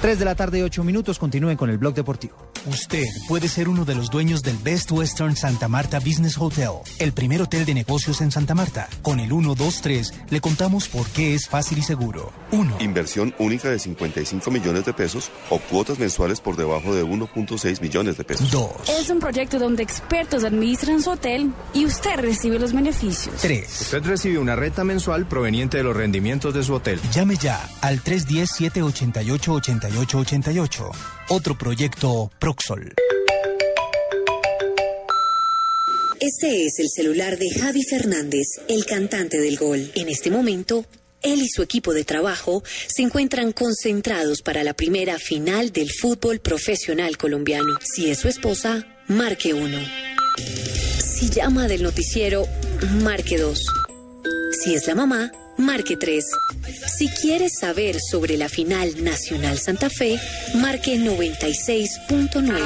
3 de la tarde, 8 minutos. Continúen con el blog deportivo. Usted puede ser uno de los dueños del Best Western Santa Marta Business Hotel, el primer hotel de negocios en Santa Marta. Con el 123 le contamos por qué es fácil y seguro. 1. Inversión única de 55 millones de pesos o cuotas mensuales por debajo de 1.6 millones de pesos. 2. Es un proyecto donde expertos administran su hotel y usted recibe los beneficios. 3. Usted recibe una renta mensual proveniente de los rendimientos de su hotel. Llame ya al 310-788-8888. Otro proyecto Proxol. Este es el celular de Javi Fernández, el cantante del gol. En este momento, él y su equipo de trabajo se encuentran concentrados para la primera final del fútbol profesional colombiano. Si es su esposa, marque uno. Si llama del noticiero, marque dos. Si es la mamá, marque 3. Si quieres saber sobre la final Nacional Santa Fe, marque 96.9.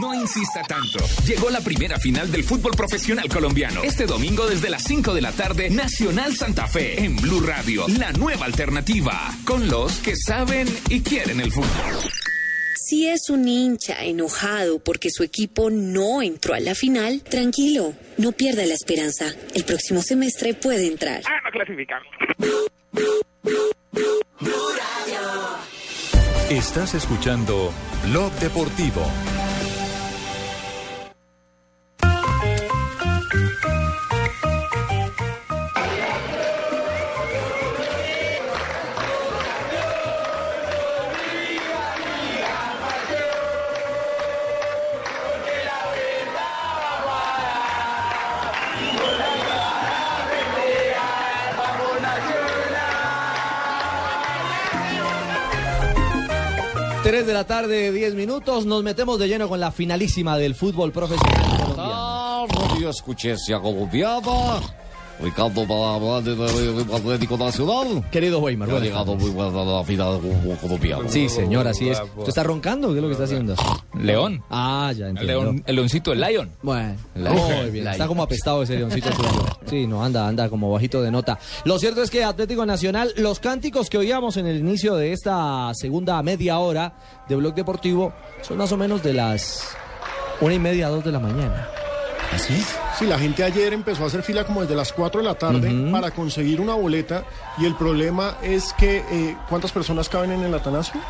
No insista tanto. Llegó la primera final del fútbol profesional colombiano. Este domingo desde las 5 de la tarde, Nacional Santa Fe en Blue Radio, la nueva alternativa, con los que saben y quieren el fútbol. Si es un hincha enojado porque su equipo no entró a la final, tranquilo, no pierda la esperanza. El próximo semestre puede entrar. Ah, no clasificamos. Estás escuchando Blog Deportivo. 3 de la tarde, 10 minutos. Nos metemos de lleno con la finalísima del fútbol profesional colombiano. Radio Escuchencia Colombiana. Ricardo para hablar del Atlético Nacional. Querido Weimar, ha llegado muy buena la final colombiana. Sí, señor, así es. ¿Usted está roncando? ¿Qué es lo que está haciendo? León. Ah, ya El, entiendo. león, el leoncito, el lion. Bueno, muy bien. Está como apestado ese leoncito. Sí, no, anda, anda como bajito de nota. Lo cierto es que Atlético Nacional, los cánticos que oíamos en el inicio de esta segunda media hora de Blog Deportivo son más o menos de las una y media, dos de la mañana. ¿Así? Sí, la gente ayer empezó a hacer fila como desde las 4 de la tarde para conseguir una boleta y el problema es que eh, ¿cuántas personas caben en el Atanasio?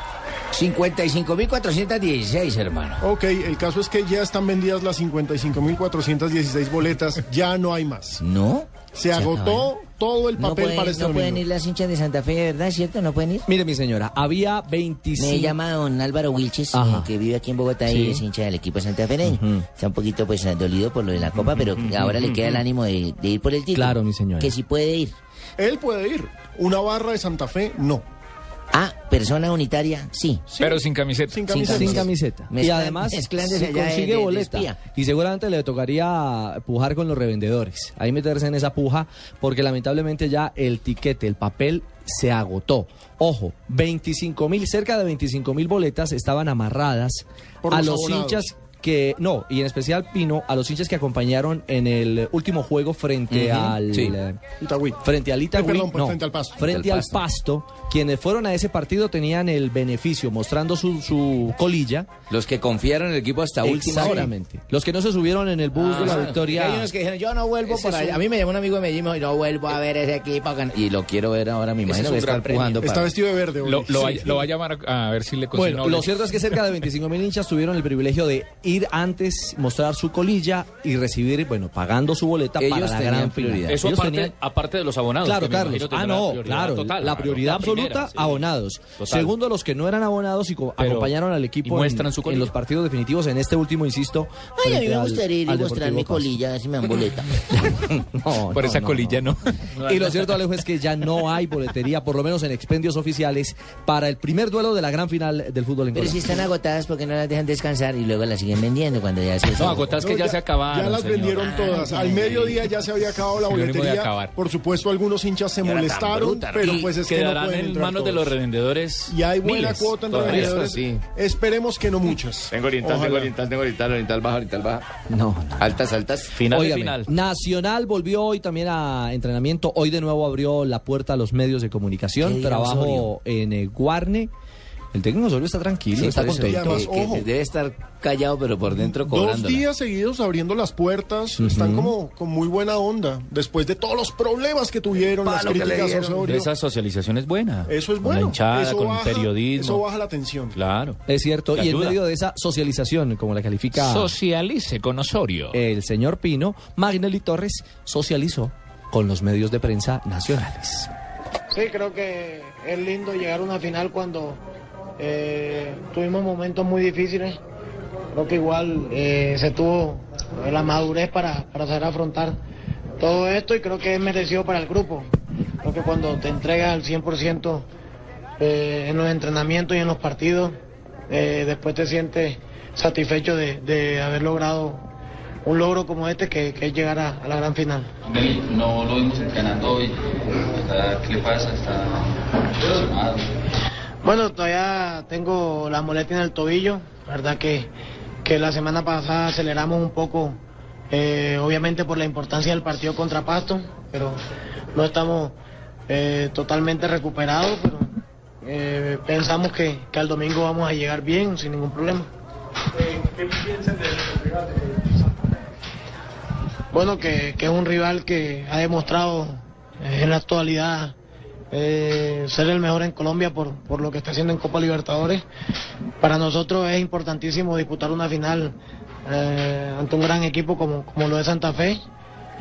55.416, hermano. Ok, el caso es que ya están vendidas las 55.416 boletas, ya no hay más. ¿No? Se, Se agotó acabaron. todo el No papel pueden, para este no pueden ir las hinchas de Santa Fe, ¿de verdad? ¿Cierto? ¿No pueden ir? Mire, mi señora, había 25. Me llama don Álvaro Wilches, Ajá. eh, que vive aquí en Bogotá Sí. y es hincha del equipo santafereño. Está un poquito pues dolido por lo de la copa, pero ahora le queda el ánimo de, de ir por el título. Claro, mi señora. Que si puede ir. Él puede ir. Una barra de Santa Fe, no. Ah, persona unitaria, sí. Pero sin camiseta. Sin camiseta. Sin camiseta. y además, si consigue boleta. espía. y seguramente le tocaría pujar con los revendedores. Ahí meterse en esa puja, porque lamentablemente ya el tiquete, el papel, se agotó. Ojo, 25 mil, cerca de 25 mil boletas estaban amarradas Por a los los abonados. hinchas que, no, y en especial Pino, a los hinchas que acompañaron en el último juego frente al Sí. eh, Itagüí. frente al Itagüí, Eh, perdón, no, frente al Pasto. frente al pasto, quienes fueron a ese partido tenían el beneficio mostrando su, su colilla. Los que confiaron en el equipo hasta última hora. Los que no se subieron en el bus de la Ah, victoria. Hay unos que dijeron, yo no vuelvo Ese por es allá. un- A mí me llamó un amigo de Medellín y me dijo, no vuelvo a ver ese equipo. gan-". Y lo quiero ver ahora, me imagino es que está vestido de verde hoy. Lo, lo, Sí. va, lo va a llamar a ver si le consigue Bueno, lo cierto es que cerca de 25 mil hinchas tuvieron el privilegio de ir antes, mostrar su colilla y recibir, bueno, pagando su boleta Ellos para la gran prioridad. Eso Ellos aparte, tenían- aparte de los abonados. Claro, Carlos. Ah, no, claro. total, la claro, prioridad la absoluta, primera, sí. abonados. Total. Segundo, los que no eran abonados y Pero- acompañaron al equipo muestran en, su en los partidos definitivos. En este último, insisto. Ay, a mí me gustaría ir y mostrar mi colilla, si me dan boleta. No, Por no, esa no, colilla no. Y lo cierto, Alejo, es que ya no hay boletería, por lo menos en expendios oficiales, para el primer duelo de la gran final del fútbol en Pero si están agotadas, ¿por qué no las dejan descansar y luego las siguen vendiendo cuando ya se... No, que ya, se acabaron. Ya las señor. vendieron todas. Al mediodía ya se había acabado la boletería. acabar. Por supuesto, algunos hinchas se molestaron, bruta, pero pues es que no pueden en manos de los revendedores. Y hay buena miles. cuota en revendedores. Sí. Esperemos que no muchas. Tengo oriental, Ojalá. tengo oriental, tengo oriental, oriental baja, oriental baja. No, Altas, altas. Óigame, Nacional volvió hoy también a entrenamiento. Hoy de nuevo abrió la puerta a los medios de comunicación. ¿Qué diga Trabajo en eh, Guarne. El técnico Osorio está tranquilo, Sí, está contento. además, que- que ojo. debe estar callado, pero por dentro Dos cobrando. días seguidos abriendo las puertas, están como con muy buena onda, después de todos los problemas que tuvieron, las críticas a. Esa socialización es buena. Eso es Con bueno. la hinchada, eso con baja, el periodismo. Eso baja la tensión. Claro. Es cierto, y en medio de esa socialización, como la califica Socialice con Osorio. el señor Pino, Magnelli Torres socializó con los medios de prensa nacionales. Sí, creo que es lindo llegar a una final cuando eh, tuvimos momentos muy difíciles. Creo que igual eh, se tuvo la madurez para, para saber afrontar todo esto y creo que es merecido para el grupo. Creo que cuando te entregas al 100% eh, en los entrenamientos y en los partidos, eh, después te sientes satisfecho de, de haber logrado un logro como este que, que es llegar a- la gran final. No lo vimos entrenando hoy. ¿Qué le pasa? Está. Bueno, todavía tengo la molestia en el tobillo. La verdad que, que la semana pasada aceleramos un poco, eh, obviamente por la importancia del partido contra Pasto, pero no estamos eh, totalmente recuperados, pero eh, pensamos que, que al domingo vamos a llegar bien, sin ningún problema. ¿Qué piensan de Bueno, que, que es un rival que ha demostrado eh, en la actualidad eh, ser el mejor en Colombia por, por lo que está haciendo en Copa Libertadores. Para nosotros es importantísimo disputar una final eh, ante un gran equipo como, como lo de Santa Fe.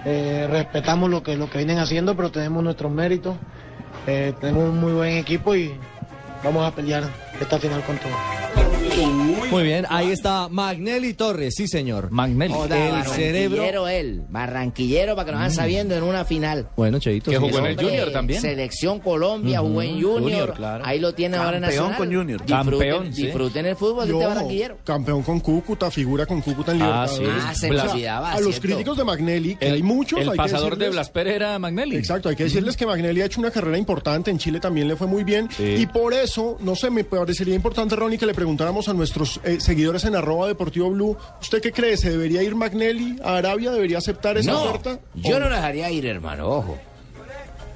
Eh, respetamos lo que, lo que vienen haciendo, pero tenemos nuestros méritos. Tenemos un muy buen equipo y vamos a pelear esta final con todo. Muy bien, ahí está Magnelli Torres, sí señor. Magnelli. Joda, el cerebro. él, barranquillero para que nos van sabiendo en una final. Bueno, Cheito. Que jugó en el Junior también. Selección Colombia, jugó en Junior. Junior, claro. Ahí lo tiene ahora en Campeón Nacional. con Junior. Disfruten, Campeón, sí. disfruten el fútbol Y este barranquillero. campeón con Cúcuta, figura con Cúcuta en Ah, Libertadores. sí. Ah, se Blas- me olvidaba, a los críticos de Magnelli, que El, hay muchos, el hay que pasador de decirles- Blas Pereira Magnelli. Exacto, hay que decirles que Magnelli ha hecho una carrera importante, en Chile también le fue muy bien, Sí. y por eso, no sé, me parecería importante, Ronnie, que le preguntáramos a nuestros eh, seguidores en arroba deportivo blue, ¿usted qué cree? ¿Se debería ir Magnelli a Arabia? ¿Debería aceptar esa No, oferta? yo ¿O no lo dejaría ir, hermano, ojo.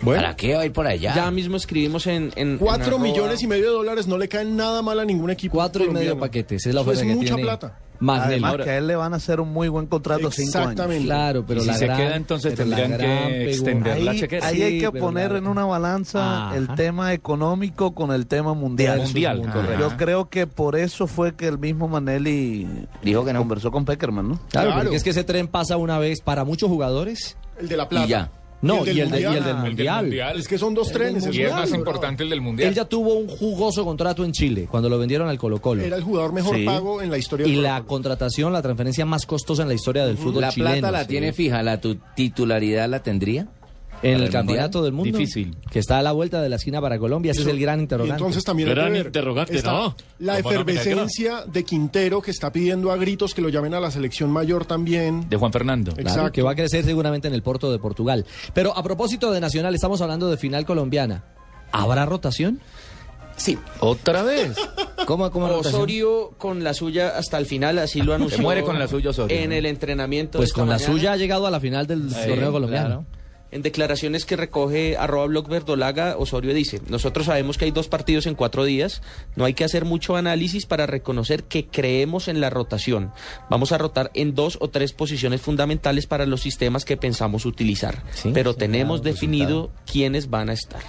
Bueno. ¿Para qué va a ir por allá? Ya mismo escribimos en... en Cuatro en millones y medio de dólares no le caen nada mal a ningún equipo. Cuatro y medio paquetes, es la oferta es que mucha tiene plata. Magnelli. Además que a él le van a hacer un muy buen contrato cinco años. Exactamente. Claro, pero Y si la se gran- queda, entonces la tendrían que extender la Ahí, chequera. ahí hay que poner la- en una balanza Ajá. el tema económico con el tema mundial. Mundial, correcto. Yo creo que por eso fue que el mismo Manelli Dijo que no. conversó con Peckerman, ¿no? Claro, Claro. porque es que ese tren pasa una vez para muchos jugadores. El de la plata. Y ya. No, del y el, de- y el Mundial. del Mundial. Es que son dos trenes. Y es más ¿no? importante el del Mundial. Él ya tuvo un jugoso contrato en Chile cuando lo vendieron al Colo Colo. Era el jugador mejor Sí. pago en la historia Y del la Colo-Colo. contratación, la transferencia más costosa en la historia del fútbol La chileno. plata la sí. tiene fija, la tu titularidad la tendría. En el campeonato del mundo. Difícil. Que está a la vuelta de la esquina para Colombia. Ese es el gran interrogante. entonces también hay Gran que ver, interrogante, está ¿no? La efervescencia de Quintero que está pidiendo a gritos que lo llamen a la selección mayor también. De Juan Fernando. Claro, Exacto. que va a crecer seguramente en el Porto de Portugal. Pero a propósito de Nacional, estamos hablando de final colombiana. ¿Habrá rotación? Sí. ¿Otra vez? ¿Cómo, cómo? Osorio con la suya hasta el final, así lo anunció. muere con la suya Osorio, En el entrenamiento. Pues con la mañana. suya ha llegado a la final del torneo colombiano. En declaraciones que recoge arroba blog verdolaga, Osorio dice, nosotros sabemos que hay dos partidos en cuatro días, no hay que hacer mucho análisis para reconocer que creemos en la rotación. Vamos a rotar en dos o tres posiciones fundamentales para los sistemas que pensamos utilizar, Sí, pero sí, tenemos claro, definido quiénes van a estar.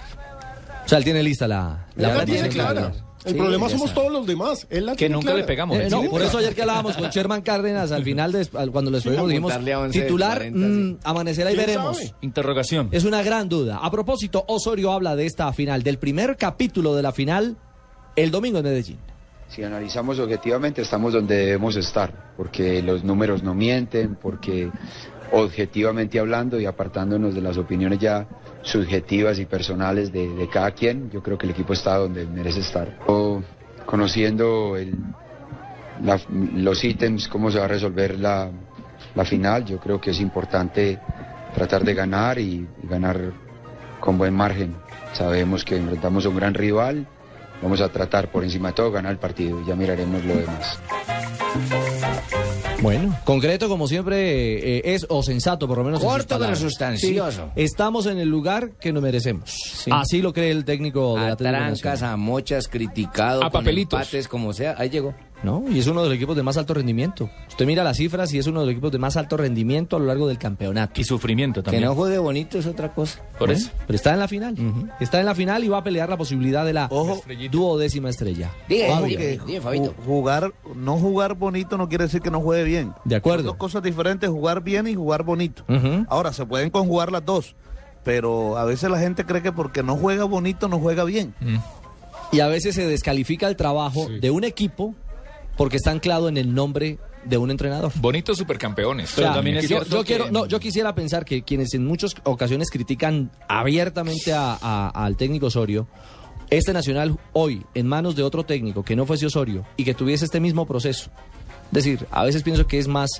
O sea, él tiene lista la... La rotación. tiene clara. El Sí, problema somos sabe. todos los demás. Él la Que nunca clara. le pegamos. Eh, no, Sí, por eso ayer que hablábamos con Sherman Cárdenas, al final, de, al- cuando lo estuvimos, dijimos, apuntarle a 11 de titular, 40, mm, sí. amanecerá y ¿Quién veremos. sabe? Interrogación. Es una gran duda. A propósito, Osorio habla de esta final, del primer capítulo de la final, el domingo en Medellín. Si analizamos objetivamente, estamos donde debemos estar, porque los números no mienten, porque objetivamente hablando y apartándonos de las opiniones ya subjetivas y personales de, cada quien, yo creo que el equipo está donde merece estar. Conociendo los ítems, cómo se va a resolver la, final, yo creo que es importante tratar de ganar y, y ganar con buen margen. Sabemos que enfrentamos a un gran rival, vamos a tratar por encima de todo ganar el partido y ya miraremos lo demás. Bueno, concreto como siempre eh, es o sensato por lo menos. Corto pero sustancioso. Sí, estamos en el lugar que nos merecemos. Así lo cree el técnico de A la trancas, a mochas, criticado, A con papelitos. empates, como sea, ahí llegó. ¿No? Y es uno de los equipos de más alto rendimiento. Usted mira las cifras y es uno de los equipos de más alto rendimiento a lo largo del campeonato. Y sufrimiento Que no juegue bonito es otra cosa. Por Bueno, eso. Pero está en la final. Está en la final y va a pelear la posibilidad de la duodécima estrella. Fabio. Ju- Jugar, no jugar bonito no quiere decir que no juegue bien. De acuerdo. Son dos cosas diferentes, jugar bien y jugar bonito. Ahora, se pueden conjugar las dos, pero a veces la gente cree que porque no juega bonito no juega bien. Y a veces se descalifica el trabajo de un equipo porque está anclado en el nombre de un entrenador. Bonitos supercampeones. O sea, Pero también es yo, cierto yo que- quiero, no, yo quisiera pensar que quienes en muchas ocasiones critican abiertamente a- a- al técnico Osorio, este Nacional hoy en manos de otro técnico que no fuese Osorio y que tuviese este mismo proceso. Es decir, a veces pienso que es más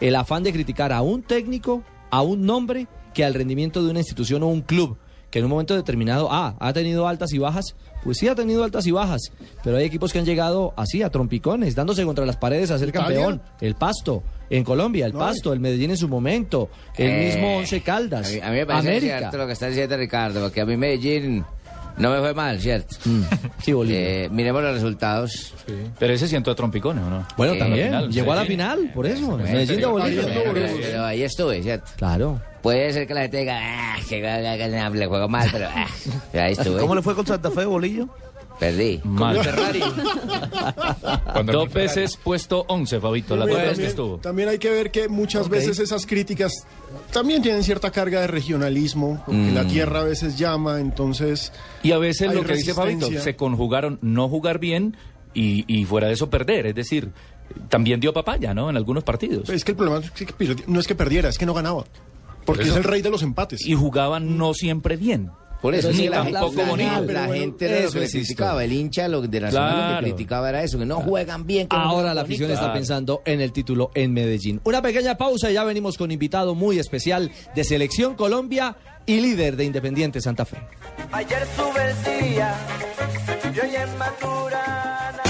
el afán de criticar a un técnico, a un nombre, que al rendimiento de una institución o un club que en un momento determinado, ah, ha tenido altas y bajas, pues sí ha tenido altas y bajas, pero hay equipos que han llegado así, a trompicones, dándose contra las paredes a ser Italia. campeón. El Pasto, en Colombia, el No, Pasto, el Medellín en su momento, el Eh, mismo Once Caldas, A mí, a mí me parece América. cierto lo que está diciendo Ricardo, porque a mí Medellín no me fue mal, ¿cierto? Mm. Sí. Eh, miremos los resultados. Pero ese siento a trompicones, ¿o no? Bueno, Eh, también, final, llegó a la sí. final, por eso, Medellín de Bolivia. ahí estuve, ¿cierto? Claro. Puede ser que la gente diga, ah, que, que- que- le juego mal, pero ah, ahí estuve. ¿Cómo le fue con Santa Fe, Bolillo? Perdí. Mal. Ferrari. Dos veces puesto 11, Fabito. Las dos veces que también, estuvo. también hay que ver que muchas veces esas críticas también tienen cierta carga de regionalismo, porque Mm. la tierra a veces llama, entonces... Y a veces lo que dice Fabito, se conjugaron no jugar bien y, y fuera de eso perder. Es decir, también dio papaya, ¿no? En algunos partidos. Es que el problema es que no es que perdiera, es que no ganaba. Porque eso. es el rey de los empates. Y jugaban no siempre bien. Por eso sí, la, tampoco la- bonito. gente eso le criticaba, el hincha lo de la Claro. lo que criticaba era eso, que no juegan bien. que Ahora la afición bonito. está pensando en el título en Medellín. Una pequeña pausa y ya venimos con invitado muy especial de Selección Colombia y líder de Independiente Santa Fe. Ayer sube el día y hoy en Maturana.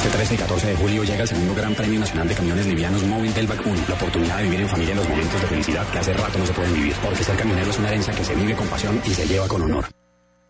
Este 13 y 14 de julio llega el segundo Gran Premio Nacional de Camiones Livianos Móvil del Back 1. La oportunidad de vivir en familia los momentos de felicidad que hace rato no se pueden vivir. Porque ser camionero es una herencia que se vive con pasión y se lleva con honor.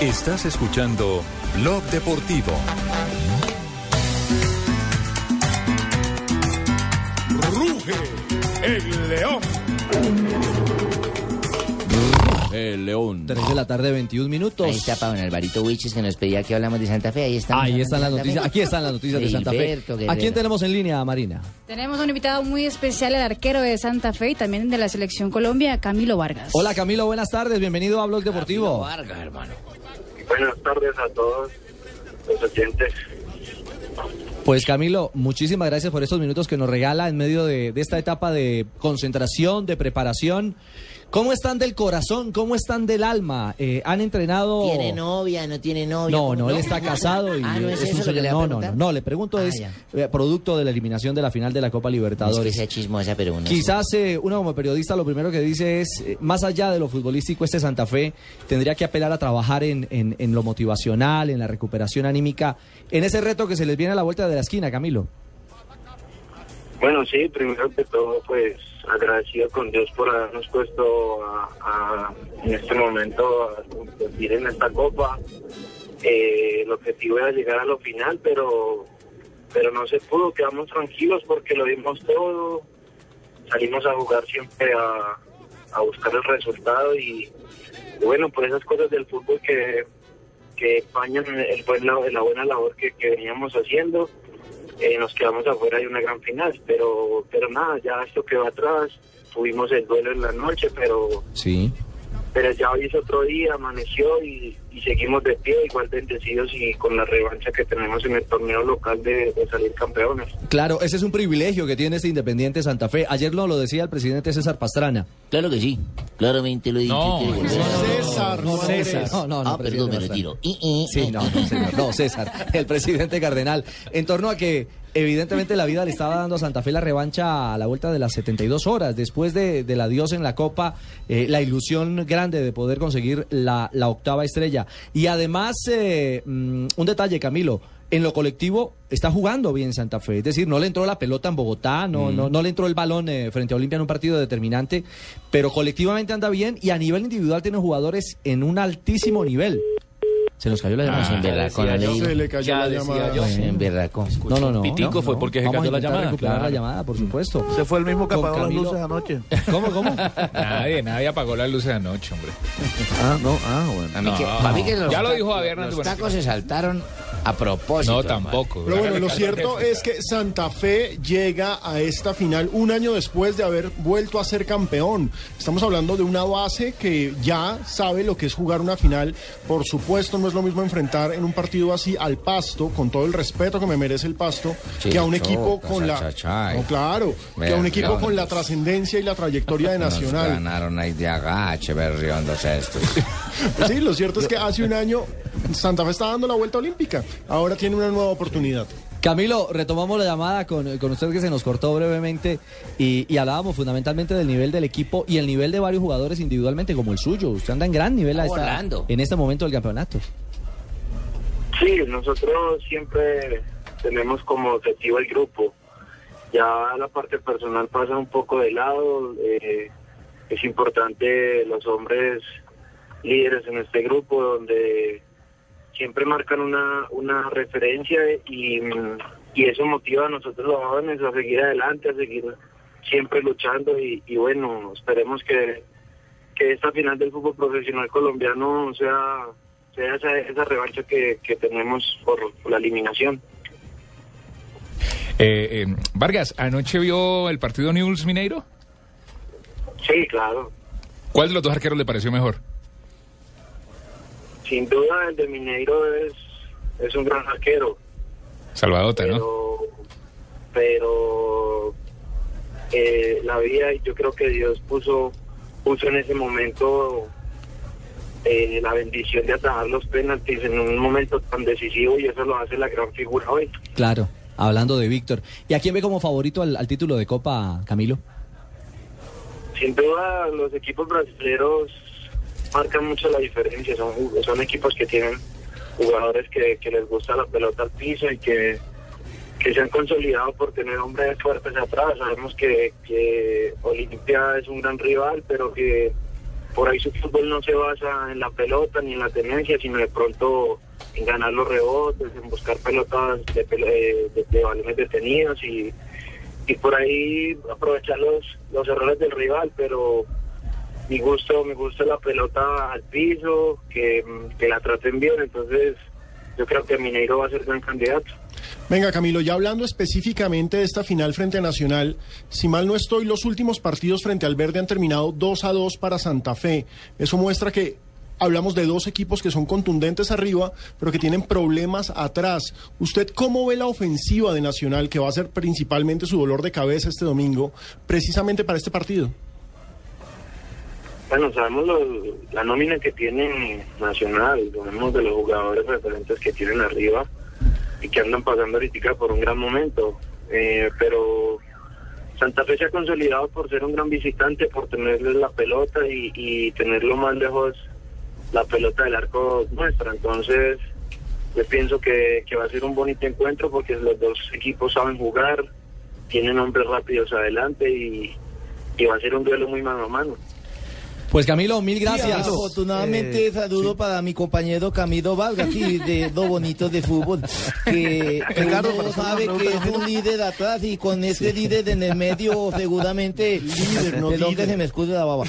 Estás escuchando Blog Deportivo. Ruge el león. El León. 3 de la tarde, 21 minutos. Ahí está Pablo Alvarito Wiches que nos pedía que hablamos de Santa Fe. Ahí están. Ahí están las noticias. Aquí están las noticias de Santa Fe. Gilberto ¿A Guerrero. quién tenemos en línea, Marina? Tenemos un invitado muy especial, el arquero de Santa Fe y también de la Selección Colombia, Camilo Vargas. Hola Camilo, buenas tardes. Bienvenido a Blog Deportivo. Vargas, hermano. Buenas tardes a todos los oyentes. Pues Camilo, muchísimas gracias por estos minutos que nos regala en medio de, de esta etapa de concentración, de preparación. ¿Cómo están del corazón? ¿Cómo están del alma? Eh, ¿Han entrenado? ¿Tiene novia? ¿No tiene novia? No, ¿Cómo no, él está casado y Ah, ¿no es un lo que le no, no, no, le pregunto Ah, es ya. eh, producto de la eliminación de la final de la Copa No es Libertadores. que sea chismosa, pero uno... Quizás eh, uno como periodista lo primero que dice es, eh, más allá de lo futbolístico, este Santa Fe tendría que apelar a trabajar en, en- en lo motivacional, en la recuperación anímica, en ese reto que se les viene a la vuelta de la esquina, Camilo. Bueno, sí, primero que todo, pues agradecido con Dios por habernos puesto a, en este momento a competir en esta copa. Eh, el objetivo era llegar a lo final, pero pero no se pudo, quedamos tranquilos porque lo dimos todo, salimos a jugar siempre a, a buscar el resultado y, bueno, por esas cosas del fútbol que, que empañan el lado- la buena labor que, que veníamos haciendo eh, nos quedamos afuera de una gran final, pero pero nada, ya esto quedó atrás, tuvimos el duelo en la noche, pero Sí. Pero ya hoy es otro día, amaneció y, y seguimos de pie, igual bendecidos y con la revancha que tenemos en el torneo local de, de salir campeones. Claro, ese es un privilegio que tiene este Independiente Santa Fe. Ayer no lo decía el presidente César Pastrana. Claro que sí, claramente lo he dicho. No, que- César, No, César. No, no, no, Ah, perdón, me retiro. Sí, no, no, señor. No, César, el presidente cardenal. En torno a que, evidentemente, la vida le estaba dando a Santa Fe la revancha a la vuelta de las 72 horas. Después de, del adiós en la Copa, eh, la ilusión grande de poder conseguir la, la octava estrella. Y además, eh, mm, un detalle, Camilo. En lo colectivo está jugando bien Santa Fe, es decir, no le entró la pelota en Bogotá, no, no, no le entró el balón eh, frente a Olimpia en un partido determinante, pero colectivamente anda bien y a nivel individual tiene jugadores en un altísimo nivel. Se nos cayó la llamada. Ah, se emberracó, no le digo. Se le cayó Ya la decía llamada. yo. Se emberracó. No, no, no. Pitico no, fue no. porque se Vamos a cayó la intentar llamada, recuperar claro. la llamada, por supuesto. Se fue el mismo que Con apagó las luces anoche. ¿Cómo, cómo? Nadie, nadie apagó las luces anoche, hombre. Ah, no, ah, bueno. A mí que, No. para mí que los Ya lo dijo Javier Hernández Los tacos se saltaron a propósito. No, tampoco. Pero bueno, lo cierto es que Santa Fe llega a esta final un año después de haber vuelto a ser campeón. Estamos hablando de una base que ya sabe lo que es jugar una final. Por supuesto, no es lo mismo enfrentar en un partido así al Pasto, con todo el respeto que me merece el Pasto, Sí, que a un choca, equipo con la... No, claro, que a un equipo con la trascendencia y la trayectoria de Nos Nacional. ganaron ahí de agache, berriondos estos. Sí, lo cierto es que hace un año Santa Fe está dando la vuelta olímpica. Ahora tiene una nueva oportunidad. Camilo, retomamos la llamada con, con usted que se nos cortó brevemente y, y hablábamos fundamentalmente del nivel del equipo y el nivel de varios jugadores individualmente como el suyo. Usted anda en gran nivel a esta- en este momento del campeonato. Sí, nosotros siempre tenemos como objetivo el grupo. Ya la parte personal pasa un poco de lado. eh, es importante los hombres líderes en este grupo donde siempre marcan una, una referencia y, y eso motiva a nosotros los jóvenes a seguir adelante, a seguir siempre luchando y, y bueno, esperemos que, que esta final del fútbol profesional colombiano sea, sea esa, esa revancha que, que tenemos por, por la eliminación. Eh, eh, Vargas, ¿anoche vio el partido Newell's Mineiro? Sí, claro. ¿Cuál de los dos arqueros le pareció mejor? Sin duda el de Mineiro es, es un gran arquero, Salvadota, ¿no? pero eh, la vida y yo creo que Dios puso puso en ese momento eh, la bendición de atajar los penaltis en un momento tan decisivo y eso lo hace la gran figura hoy. Claro, hablando de Víctor. ¿Y a quién ve como favorito al, al título de Copa, Camilo? Sin duda los equipos brasileños marcan mucho la diferencia, son, son equipos que tienen jugadores que, les gusta la pelota al piso y que, que se han consolidado por tener hombres fuertes atrás. Sabemos que, que Olimpia es un gran rival, pero que por ahí su fútbol no se basa en la pelota ni en la tenencia, sino de pronto en ganar los rebotes, en buscar pelotas de, de- de balones detenidos y, y por ahí aprovechar los, los errores del rival, pero mi gusto, me gusta la pelota al piso, que, la traten bien, entonces yo creo que Mineiro va a ser gran candidato. Venga, Camilo, ya hablando específicamente de esta final frente a Nacional, si mal no estoy, los últimos partidos frente al Verde han terminado 2 a 2 para Santa Fe. Eso muestra que hablamos de dos equipos que son contundentes arriba, pero que tienen problemas atrás. ¿Usted cómo ve la ofensiva de Nacional, que va a ser principalmente su dolor de cabeza este domingo, precisamente para este partido? Bueno, sabemos lo- la nómina que tiene Nacional, sabemos de los jugadores referentes que tienen arriba y que andan pasando ahorita por un gran momento, Eh, pero Santa Fe se ha consolidado por ser un gran visitante, por tenerles la pelota y, tenerlo más lejos la pelota del arco nuestra, entonces yo pienso que, va a ser un bonito encuentro porque los dos equipos saben jugar, tienen hombres rápidos adelante y va a ser un duelo muy mano a mano. Pues Camilo, mil Sí, gracias. afortunadamente, Eh, saludo para mi compañero Camilo Vargas, sí, de dos bonitos de fútbol, que, que Ricardo, uno sabe que es un líder atrás y con ese líder en el medio seguramente, Líder, no perdón que se me escude la baba,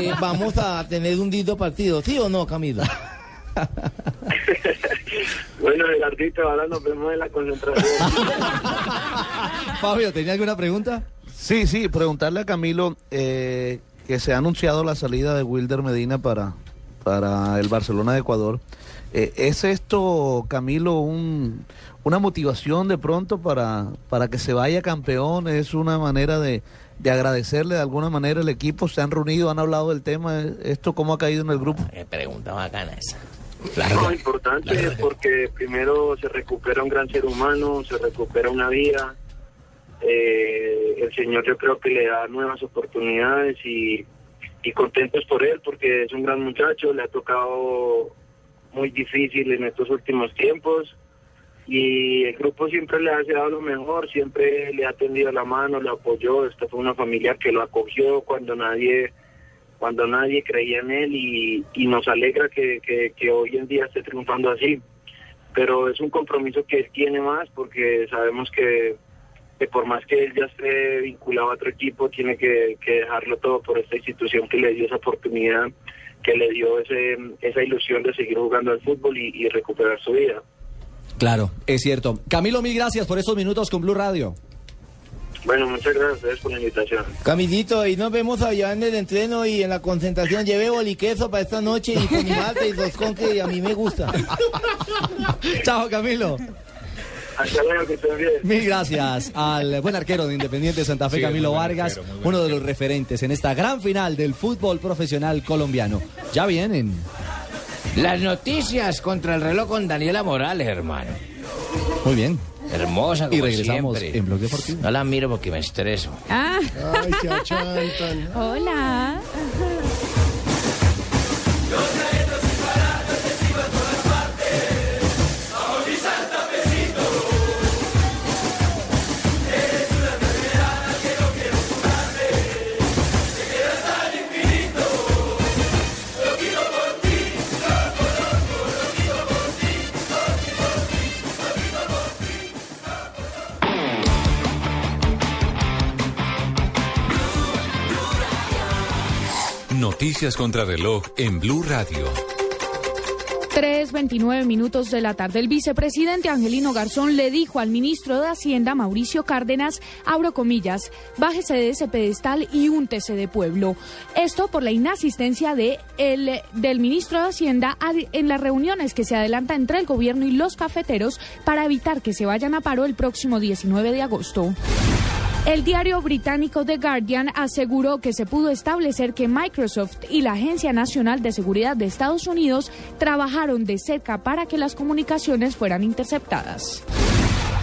Eh, vamos a tener un lindo partido, ¿sí o no, Camilo? Bueno, Gerardito, ahora nos vemos en la concentración. Fabio, ¿tenía alguna pregunta? Sí, sí, preguntarle a Camilo eh, que se ha anunciado la salida de Wilder Medina para, para el Barcelona de Ecuador. Eh, ¿Es esto, Camilo, un, una motivación de pronto para, para que se vaya campeón? ¿Es una manera de, de agradecerle de alguna manera al equipo? ¿Se han reunido, han hablado del tema? ¿Esto cómo ha caído en el grupo? Qué pregunta bacana esa. No, importante porque primero se recupera un gran ser humano, se recupera una vida. Eh, el Señor yo creo que le da nuevas oportunidades y, y contentos por él porque es un gran muchacho, le ha tocado muy difícil en estos últimos tiempos y el grupo siempre le ha dado lo mejor, siempre le ha tendido la mano, le apoyó, esta fue una familia que lo acogió cuando nadie cuando nadie creía en él y, y nos alegra que, que, que hoy en día esté triunfando así. Pero es un compromiso que él tiene más porque sabemos que, que por más que él ya esté vinculado a otro equipo, tiene que, que dejarlo todo por esta institución que le dio esa oportunidad, que le dio ese, esa ilusión de seguir jugando al fútbol y, y recuperar su vida. Claro, es cierto. Camilo, mil gracias por estos minutos con Blue Radio. Bueno, muchas gracias a ustedes por la invitación. Camilito, y nos vemos allá en el entreno y en la concentración. Lleve boliqueso para esta noche y con mate y roscón que a mí me gusta. Chao, Camilo. Hasta luego, que estén bien. Mil gracias al buen arquero de Independiente Santa Fe, Sí, Camilo Vargas, arquero, uno de los referentes en esta gran final del fútbol profesional colombiano. Ya vienen. Las noticias contra el reloj con Daniela Morales, hermano. Muy bien. Hermosa como Y regresamos siempre. en Blog Deportivo. No la miro porque me estreso. Ah, Ay, se achantan. hola. Noticias contra reloj en Blue Radio. 3.29 minutos de la tarde. El vicepresidente Angelino Garzón le dijo al ministro de Hacienda, Mauricio Cárdenas, abro comillas, bájese de ese pedestal y úntese de pueblo. Esto por la inasistencia de el, del ministro de Hacienda en las reuniones que se adelanta entre el gobierno y los cafeteros para evitar que se vayan a paro el próximo 19 de agosto. El diario británico The Guardian aseguró que se pudo establecer que Microsoft y la Agencia Nacional de Seguridad de Estados Unidos trabajaron de cerca para que las comunicaciones fueran interceptadas.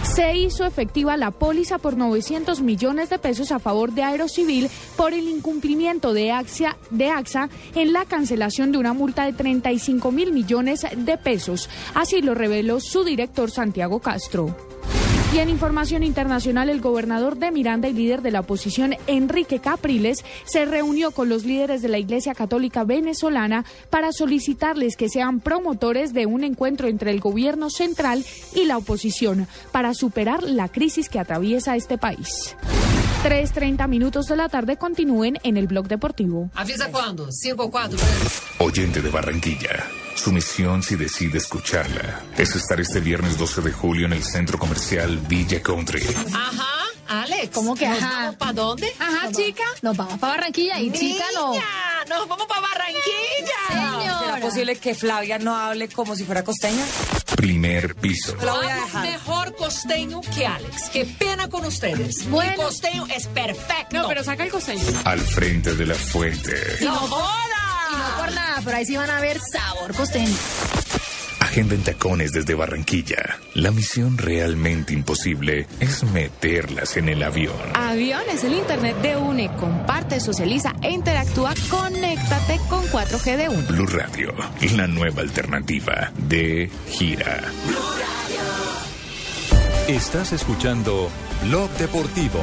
Se hizo efectiva la póliza por 900 millones de pesos a favor de Aerocivil por el incumplimiento de AXA, de AXA en la cancelación de una multa de 35 mil millones de pesos. Así lo reveló su director Santiago Castro. Y en información internacional, el gobernador de Miranda y líder de la oposición, Enrique Capriles, se reunió con los líderes de la Iglesia Católica venezolana para solicitarles que sean promotores de un encuentro entre el gobierno central y la oposición para superar la crisis que atraviesa este país. 3.30 minutos de la tarde continúen en el blog deportivo. ¿Avisa cuándo? ¿Cinco o cuatro? Oyente de Barranquilla. Su misión, si decide escucharla, es estar este viernes 12 de julio en el centro comercial Villa Country. Ajá, Alex. ¿Cómo que ¿Nos ajá? vamos para dónde? Ajá, chica. Nos vamos para Barranquilla y chica no. Niña, nos vamos para Barranquilla. Señora. ¿Será posible que Flavia no hable como si fuera costeña? Primer piso. La voy a Hablo dejar. mejor costeño que Alex. Qué pena con ustedes. Bueno. Mi costeño es perfecto. No, pero saca el costeño. Al frente de la fuente. ¡No joda! Y no por nada, pero ahí sí van a ver sabor costeño. Agenda en tacones desde Barranquilla. La misión realmente imposible es meterlas en el avión. Avión es el internet de UNE. Comparte, socializa e interactúa. Conéctate con 4G de UNE. Blue Radio, la nueva alternativa de gira. Estás escuchando Blog Deportivo.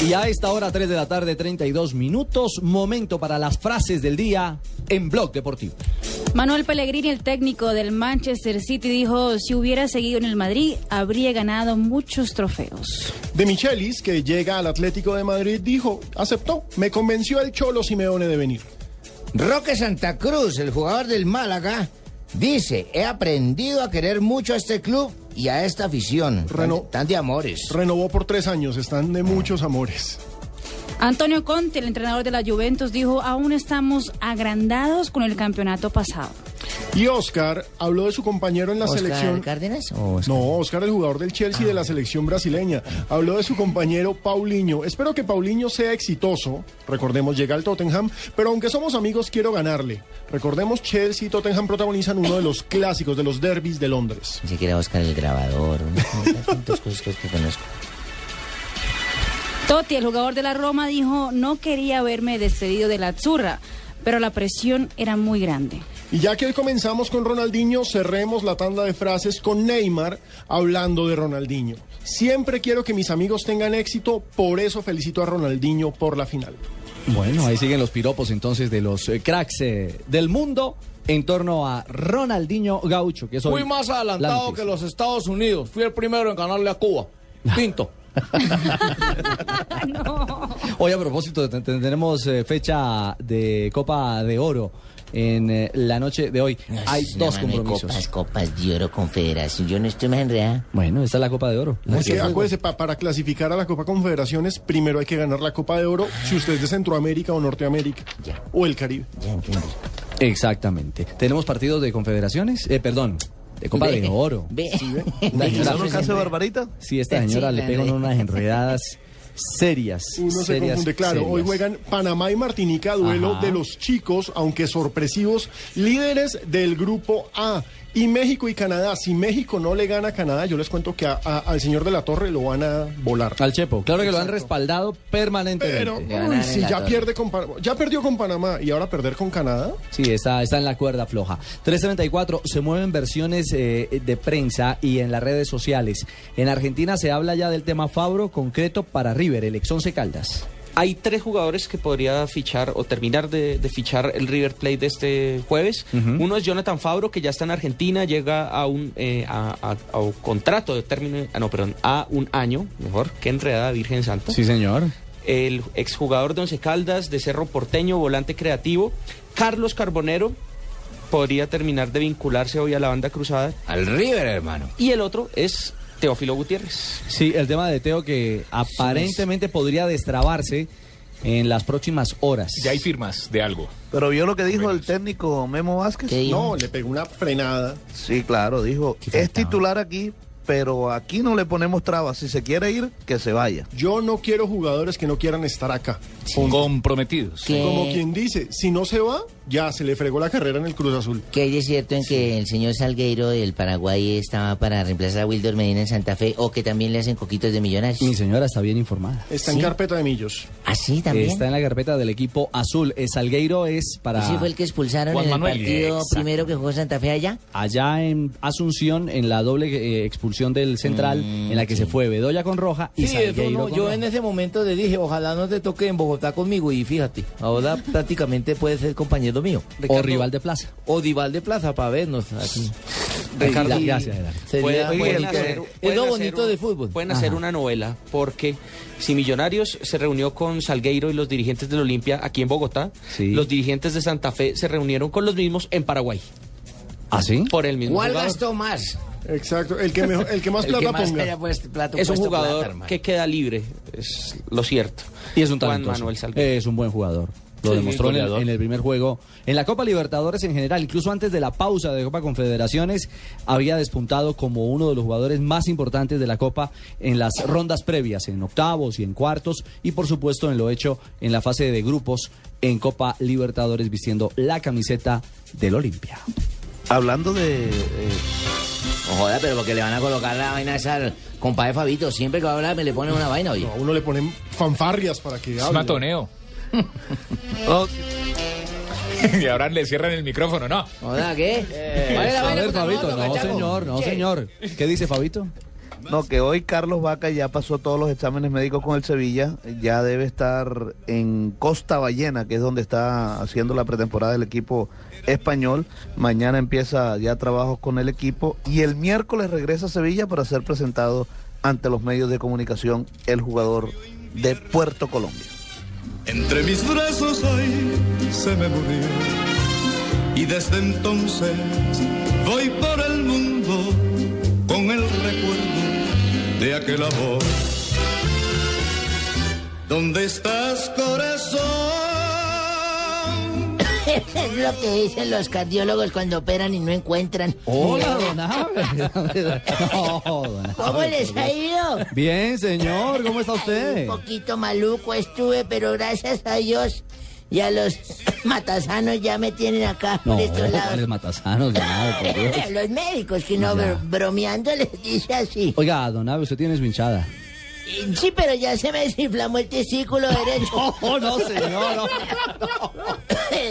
Y a esta hora, 3 de la tarde, 32 minutos, momento para las frases del día en Blog Deportivo. Manuel Pellegrini, el técnico del Manchester City, dijo, si hubiera seguido en el Madrid, habría ganado muchos trofeos. De Michelis, que llega al Atlético de Madrid, dijo, aceptó, me convenció el Cholo Simeone de venir. Roque Santa Cruz, el jugador del Málaga, dice, he aprendido a querer mucho a este club y a esta afición. Reno- Tan de amores. Renovó por tres años, están de muchos amores. Antonio Conte, el entrenador de la Juventus, dijo, aún estamos agrandados con el campeonato pasado. Y Oscar habló de su compañero en la ¿Oscar selección. Cárdenas o Oscar? No, Oscar, el jugador del Chelsea de la selección brasileña. Habló de su compañero Paulinho. Espero que Paulinho sea exitoso. Recordemos, llega al Tottenham. Pero aunque somos amigos, quiero ganarle. Recordemos, Chelsea y Tottenham protagonizan uno de los clásicos, de los derbis de Londres. Pensé que era Oscar el grabador. Tantas cosas que conozco. Totti, el jugador de la Roma, dijo, no quería verme despedido de la Azzurra, pero la presión era muy grande. Y ya que hoy comenzamos con Ronaldinho, cerremos la tanda de frases con Neymar hablando de Ronaldinho. Siempre quiero que mis amigos tengan éxito, por eso felicito a Ronaldinho por la final. Bueno, ahí siguen los piropos entonces de los eh, cracks eh, del mundo en torno a Ronaldinho Gaucho, que es Fui más la adelantado que los Estados Unidos. Fui el primero en ganarle a Cuba. Pinto. Hoy a propósito, te- te- tenemos eh, fecha de Copa de Oro en eh, la noche de hoy. Hay dos compromisos. Copas, copas de oro, confederación. Yo no estoy más enredada. Bueno, esta es la Copa de Oro. Es que acuérdese, pa- para clasificar a la Copa Confederaciones, primero hay que ganar la Copa de Oro si usted es de Centroamérica o Norteamérica. O el Caribe. Exactamente. Tenemos partidos de confederaciones, eh, perdón, de Copa Ve, de Oro. ve. Sí, ¿ve? Ve, Esta señora- ¿uno que hace barbarita? Sí, esta señora le la pega re- unas enredadas serias. Uno se serias, confunde, claro. Hoy juegan Panamá y Martinica, duelo Ajá. de los chicos, aunque sorpresivos, líderes del grupo A. Y México y Canadá. Si México no le gana a Canadá, yo les cuento que a- a- al señor de la Torre lo van a volar. Al Chepo, claro que lo han respaldado permanentemente. Pero, uy, si ya pierde con ya perdió con Panamá y ahora perder con Canadá. Sí, está, está en la cuerda floja. 334, se mueven versiones eh, de prensa y en las redes sociales. En Argentina se habla ya del tema Fabro concreto para River, el ex Once Caldas. Hay tres jugadores que podría fichar o terminar de, de fichar el River Plate de este jueves. Uno es Jonathan Fabro, que ya está en Argentina, llega a un eh, a, a- a un contrato de término, ah, no, perdón, a un año, mejor, que enredada Virgen Santa. Sí, señor. el exjugador de Once Caldas, de Cerro Porteño, volante creativo, Carlos Carbonero, podría terminar de vincularse hoy a la banda cruzada. Al River, hermano. Y el otro es Teófilo Gutiérrez. Sí, el tema de Teo que aparentemente podría destrabarse en las próximas horas. Ya hay firmas de algo. Pero vio lo que dijo el técnico Memo Vázquez. No, le pegó una frenada. Sí, claro, dijo, es titular aquí, pero aquí no le ponemos trabas. Si se quiere ir, que se vaya. Yo no quiero jugadores que no quieran estar acá. Comprometidos. Como quien dice, si no se va, ya se le fregó la carrera en el Cruz Azul. Que hay de cierto en que el señor Salgueiro del Paraguay estaba para reemplazar a Wilder Medina en Santa Fe o que también le hacen coquitos de millonarios. Mi señora está bien informada. Está en carpeta de millos. ¿Ah, sí, también? Está en la carpeta del equipo azul. El Salgueiro es para... ¿Ese fue el que expulsaron Juan en Manuel. el partido Exacto. primero que jugó Santa Fe allá? Allá en Asunción, en la doble eh, expulsión del central, en la que se fue Bedoya con roja y Sí, Salgueiro no, con yo roja. en ese momento le dije, ojalá no te toque en Bogotá conmigo y fíjate, ahora prácticamente puede ser compañero mío. O rival de plaza. O rival de plaza para vernos aquí. Ricardo, Sí, gracias, sería Pueden- hacer- es pueden lo hacer bonito un- de fútbol. Pueden hacer una novela porque si Millonarios se reunió con Salgueiro y los dirigentes del Olimpia aquí en Bogotá, los dirigentes de Santa Fe se reunieron con los mismos en Paraguay. ¿Ah, sí? Por el mismo ¿Cuál jugador. gastó más? Exacto, el que, mejor, el que más El plata que más ponga. haya puesto plato- Es un jugador plata, que queda libre, es lo cierto. Y es un Juan. Manuel. Es un buen jugador. Lo Sí, demostró en el, goleador. en el primer juego. En la Copa Libertadores en general, incluso antes de la pausa de Copa Confederaciones, había despuntado como uno de los jugadores más importantes de la Copa en las rondas previas, en octavos y en cuartos, y por supuesto en lo hecho en la fase de grupos en Copa Libertadores vistiendo la camiseta del Olimpia. Hablando de... eh, No joda, pero porque le van a colocar la vaina esa al compadre Fabito. Siempre que va a hablar me le ponen una vaina, oye. A uno le ponen fanfarrias para que Es hable. matoneo. y ahora le cierran el micrófono, ¿no? Joda, ¿qué? Eh, ¿Cuál es la a vaina ver, con Fabito, no, señor, no, ¿Qué? señor. ¿Qué dice Fabito? No, que hoy Carlos Vaca ya pasó todos los exámenes médicos con el Sevilla, ya debe estar en Costa Ballena, que es donde está haciendo la pretemporada del equipo español. Mañana empieza ya trabajos con el equipo y el miércoles regresa a Sevilla para ser presentado ante los medios de comunicación el jugador de Puerto Colombia. Entre mis brazos hoy se me murió y desde entonces voy por el mundo de aquel amor. ¿Dónde estás, corazón? es lo que dicen los cardiólogos cuando operan y no encuentran. Hola, don ¿Cómo les ha ido? Bien, señor, ¿cómo está usted? Un poquito maluco estuve, pero gracias a Dios y a los matasanos ya me tienen acá No, por estos lados. ¿cuáles matasanos, Abe, por Dios? los médicos que no bromeando les dice así. Oiga, don Abe, usted tiene su hinchada. Sí, pero ya se me desinflamó el testículo derecho. No, no, señor, no.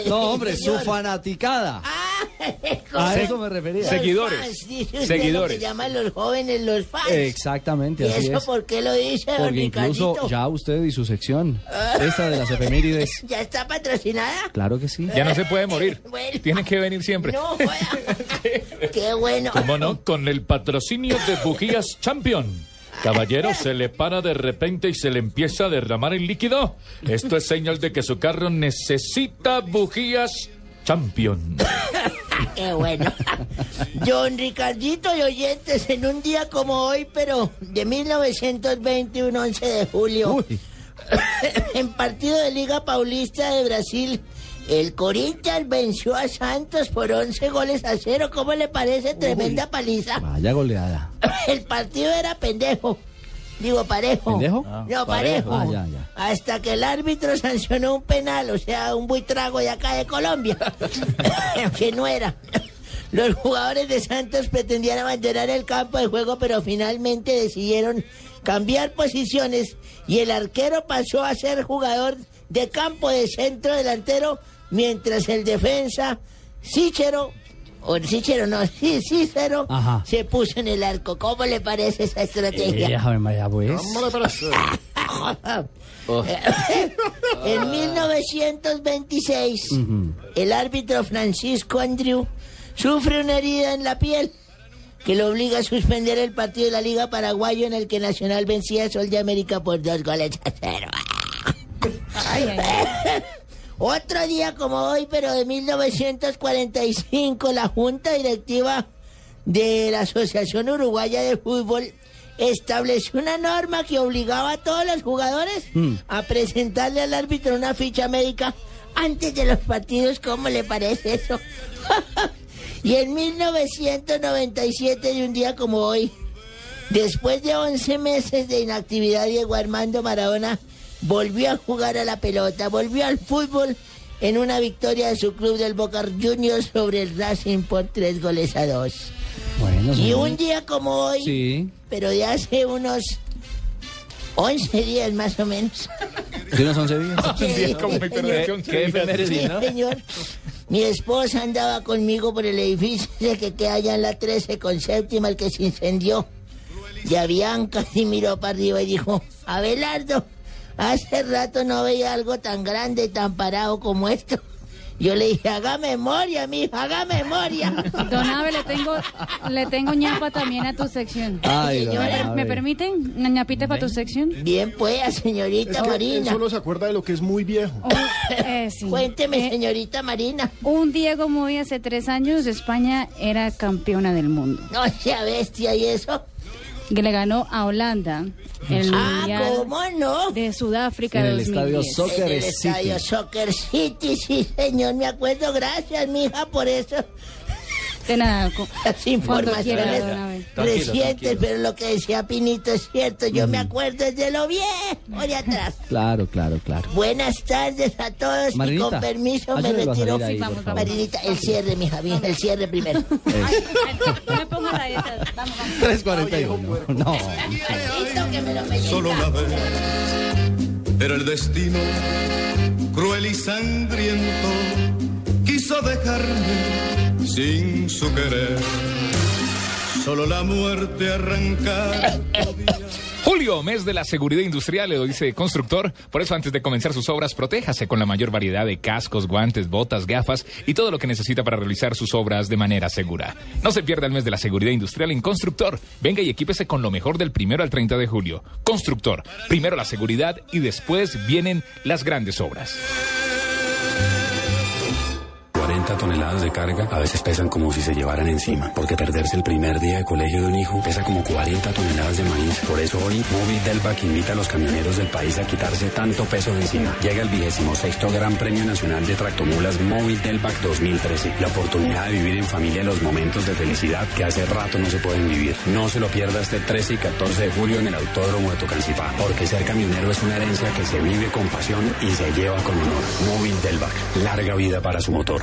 No, hombre, su fanaticada. A eso me refería. Los Seguidores. fans, dice usted, Seguidores. Lo que llaman los jóvenes los fans. Exactamente, ¿Y así eso es. por qué lo dice, don Porque incluso Ricardito? ya usted y su sección, Ah. esta de las efemérides, ¿Ya está patrocinada? claro que sí. Ya no se puede morir. Bueno. Tiene que venir siempre. No, joda. Qué bueno. ¿Cómo no? Con el patrocinio de Bujías Champion. Caballero, se le para de repente y se le empieza a derramar el líquido. Esto es señal de que su carro necesita bujías Champion. Qué bueno. Don Ricardito y oyentes, en un día como hoy, pero de 1920, un 11 de julio, en partido de Liga Paulista de Brasil, el Corinthians venció a Santos por 11 goles a cero. ¿Cómo le parece? Tremenda paliza. Vaya goleada. El partido era pendejo. Digo, parejo. ¿Pendejo? No, parejo. Ah, ya, ya. Hasta que el árbitro sancionó un penal, o sea, un buitrago de acá de Colombia. que no era. Los jugadores de Santos pretendían abandonar el campo de juego, pero finalmente decidieron cambiar posiciones y el arquero pasó a ser jugador de campo de centro delantero, mientras el defensa Sichero, o Sichero no, sí, Cícero, Ajá. se puso en el arco. ¿Cómo le parece esa estrategia? Eh, María, pues. ¿Cómo le parece? en 1926, Ujú. el árbitro Francisco Andrew sufre una herida en la piel que lo obliga a suspender el partido de la Liga Paraguayo en el que Nacional vencía a Sol de América por dos goles a cero. Otro día como hoy, pero de 1945, la Junta Directiva de la Asociación Uruguaya de Fútbol estableció una norma que obligaba a todos los jugadores a presentarle al árbitro una ficha médica antes de los partidos. ¿Cómo le parece eso? y en 1997, de un día como hoy, después de 11 meses de inactividad, Diego Armando Maradona volvió a jugar a la pelota, volvió al fútbol en una victoria de su club del Boca Juniors sobre el Racing por tres goles a dos. Bueno, Y un día como hoy, Sí. pero de hace unos 11 días más o menos. ¿De unos 11 días? Sí, señor. ¿Qué efeméride, Sí, no? señor. Mi esposa andaba conmigo por el edificio ese que queda allá en la 13 con séptima, el que se incendió. Y a Bianca y miró para arriba y dijo, Abelardo, hace rato no veía algo tan grande y tan parado como esto. Yo le dije, haga memoria, mija, haga memoria. Don Abe, le tengo, le tengo ñapa también a tu sección. Ay, don ¿Me, per- Abe. ¿Me permiten una ñapita para tu sección? Bien, pues, señorita Es que Marina. solo se acuerda de lo que es muy viejo. Eh, sí. Cuénteme, señorita Marina. Un día como hoy, hace tres años, España era campeona del mundo. No sea bestia, ¿y eso? Que le ganó a Holanda el Ah, Mundial ¿cómo no? de Sudáfrica En el 2010. estadio Soccer en el City. estadio Soccer City, sí, señor, me acuerdo. Gracias, mija, por eso. De nada. Las informaciones recientes, pero lo que decía Pinito es cierto. Yo me acuerdo desde lo viejo de atrás. Claro, claro, claro. Buenas tardes a todos y Marinita, con permiso me retiro. ahí. Marinita, el cierre, mija, mija, el cierre primero. No me pongas la. Vamos, vamos. 341. No. Solo una vez. Pero el destino, cruel y sangriento, quiso dejarme sin su querer. Solo la muerte arrancar. Julio, mes de la seguridad industrial, lo dice constructor. Por eso, antes de comenzar sus obras, protéjase con la mayor variedad de cascos, guantes, botas, gafas y todo lo que necesita para realizar sus obras de manera segura. No se pierda el mes de la seguridad industrial en Constructor. Venga y equípese con lo mejor del primero al 30 de julio. Constructor. Primero la seguridad y después vienen las grandes obras. 40 toneladas de carga a veces pesan como si se llevaran encima, porque perderse el primer día de colegio de un hijo pesa como 40 toneladas de maíz. Por eso hoy, Móvil Delvac invita a los camioneros del país a quitarse tanto peso de encima. Llega el vigésimo sexto Gran Premio Nacional de Tractomulas Móvil Delvac 2013. La oportunidad de vivir en familia los momentos de felicidad que hace rato no se pueden vivir. No se lo pierda este 13 y 14 de julio en el Autódromo de Tocancipá, porque ser camionero es una herencia que se vive con pasión y se lleva con honor. Móvil Delvac, larga vida para su motor.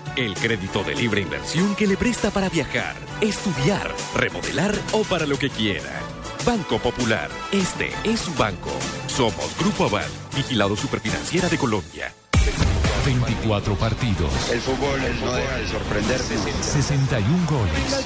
El crédito de libre inversión que le presta para viajar, estudiar, remodelar o para lo que quiera. Banco Popular, este es su banco. Somos Grupo Aval, vigilado superfinanciera de Colombia. 24 partidos, El fútbol no deja de sorprenderte. 61 goles,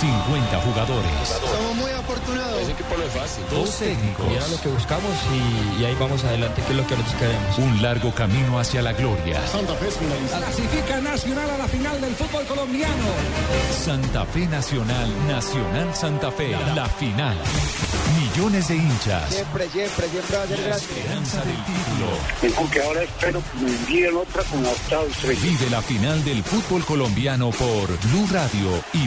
50 jugadores, Somos muy afortunados. Ese equipo no es fácil. dos técnicos, Y era lo que buscamos y, y ahí vamos adelante, que es lo que nosotros queremos. un largo camino hacia la gloria. Santa Fe es finalista. Clasifica Nacional a la final del fútbol colombiano. Santa Fe Nacional, Nacional Santa Fe, la final. Millones de hinchas, Siempre, siempre, siempre va a ser gratis. esperanza del título. Aunque ahora espero que me envíen otra con la octava estrella. Vive la final del fútbol colombiano por Blue Radio y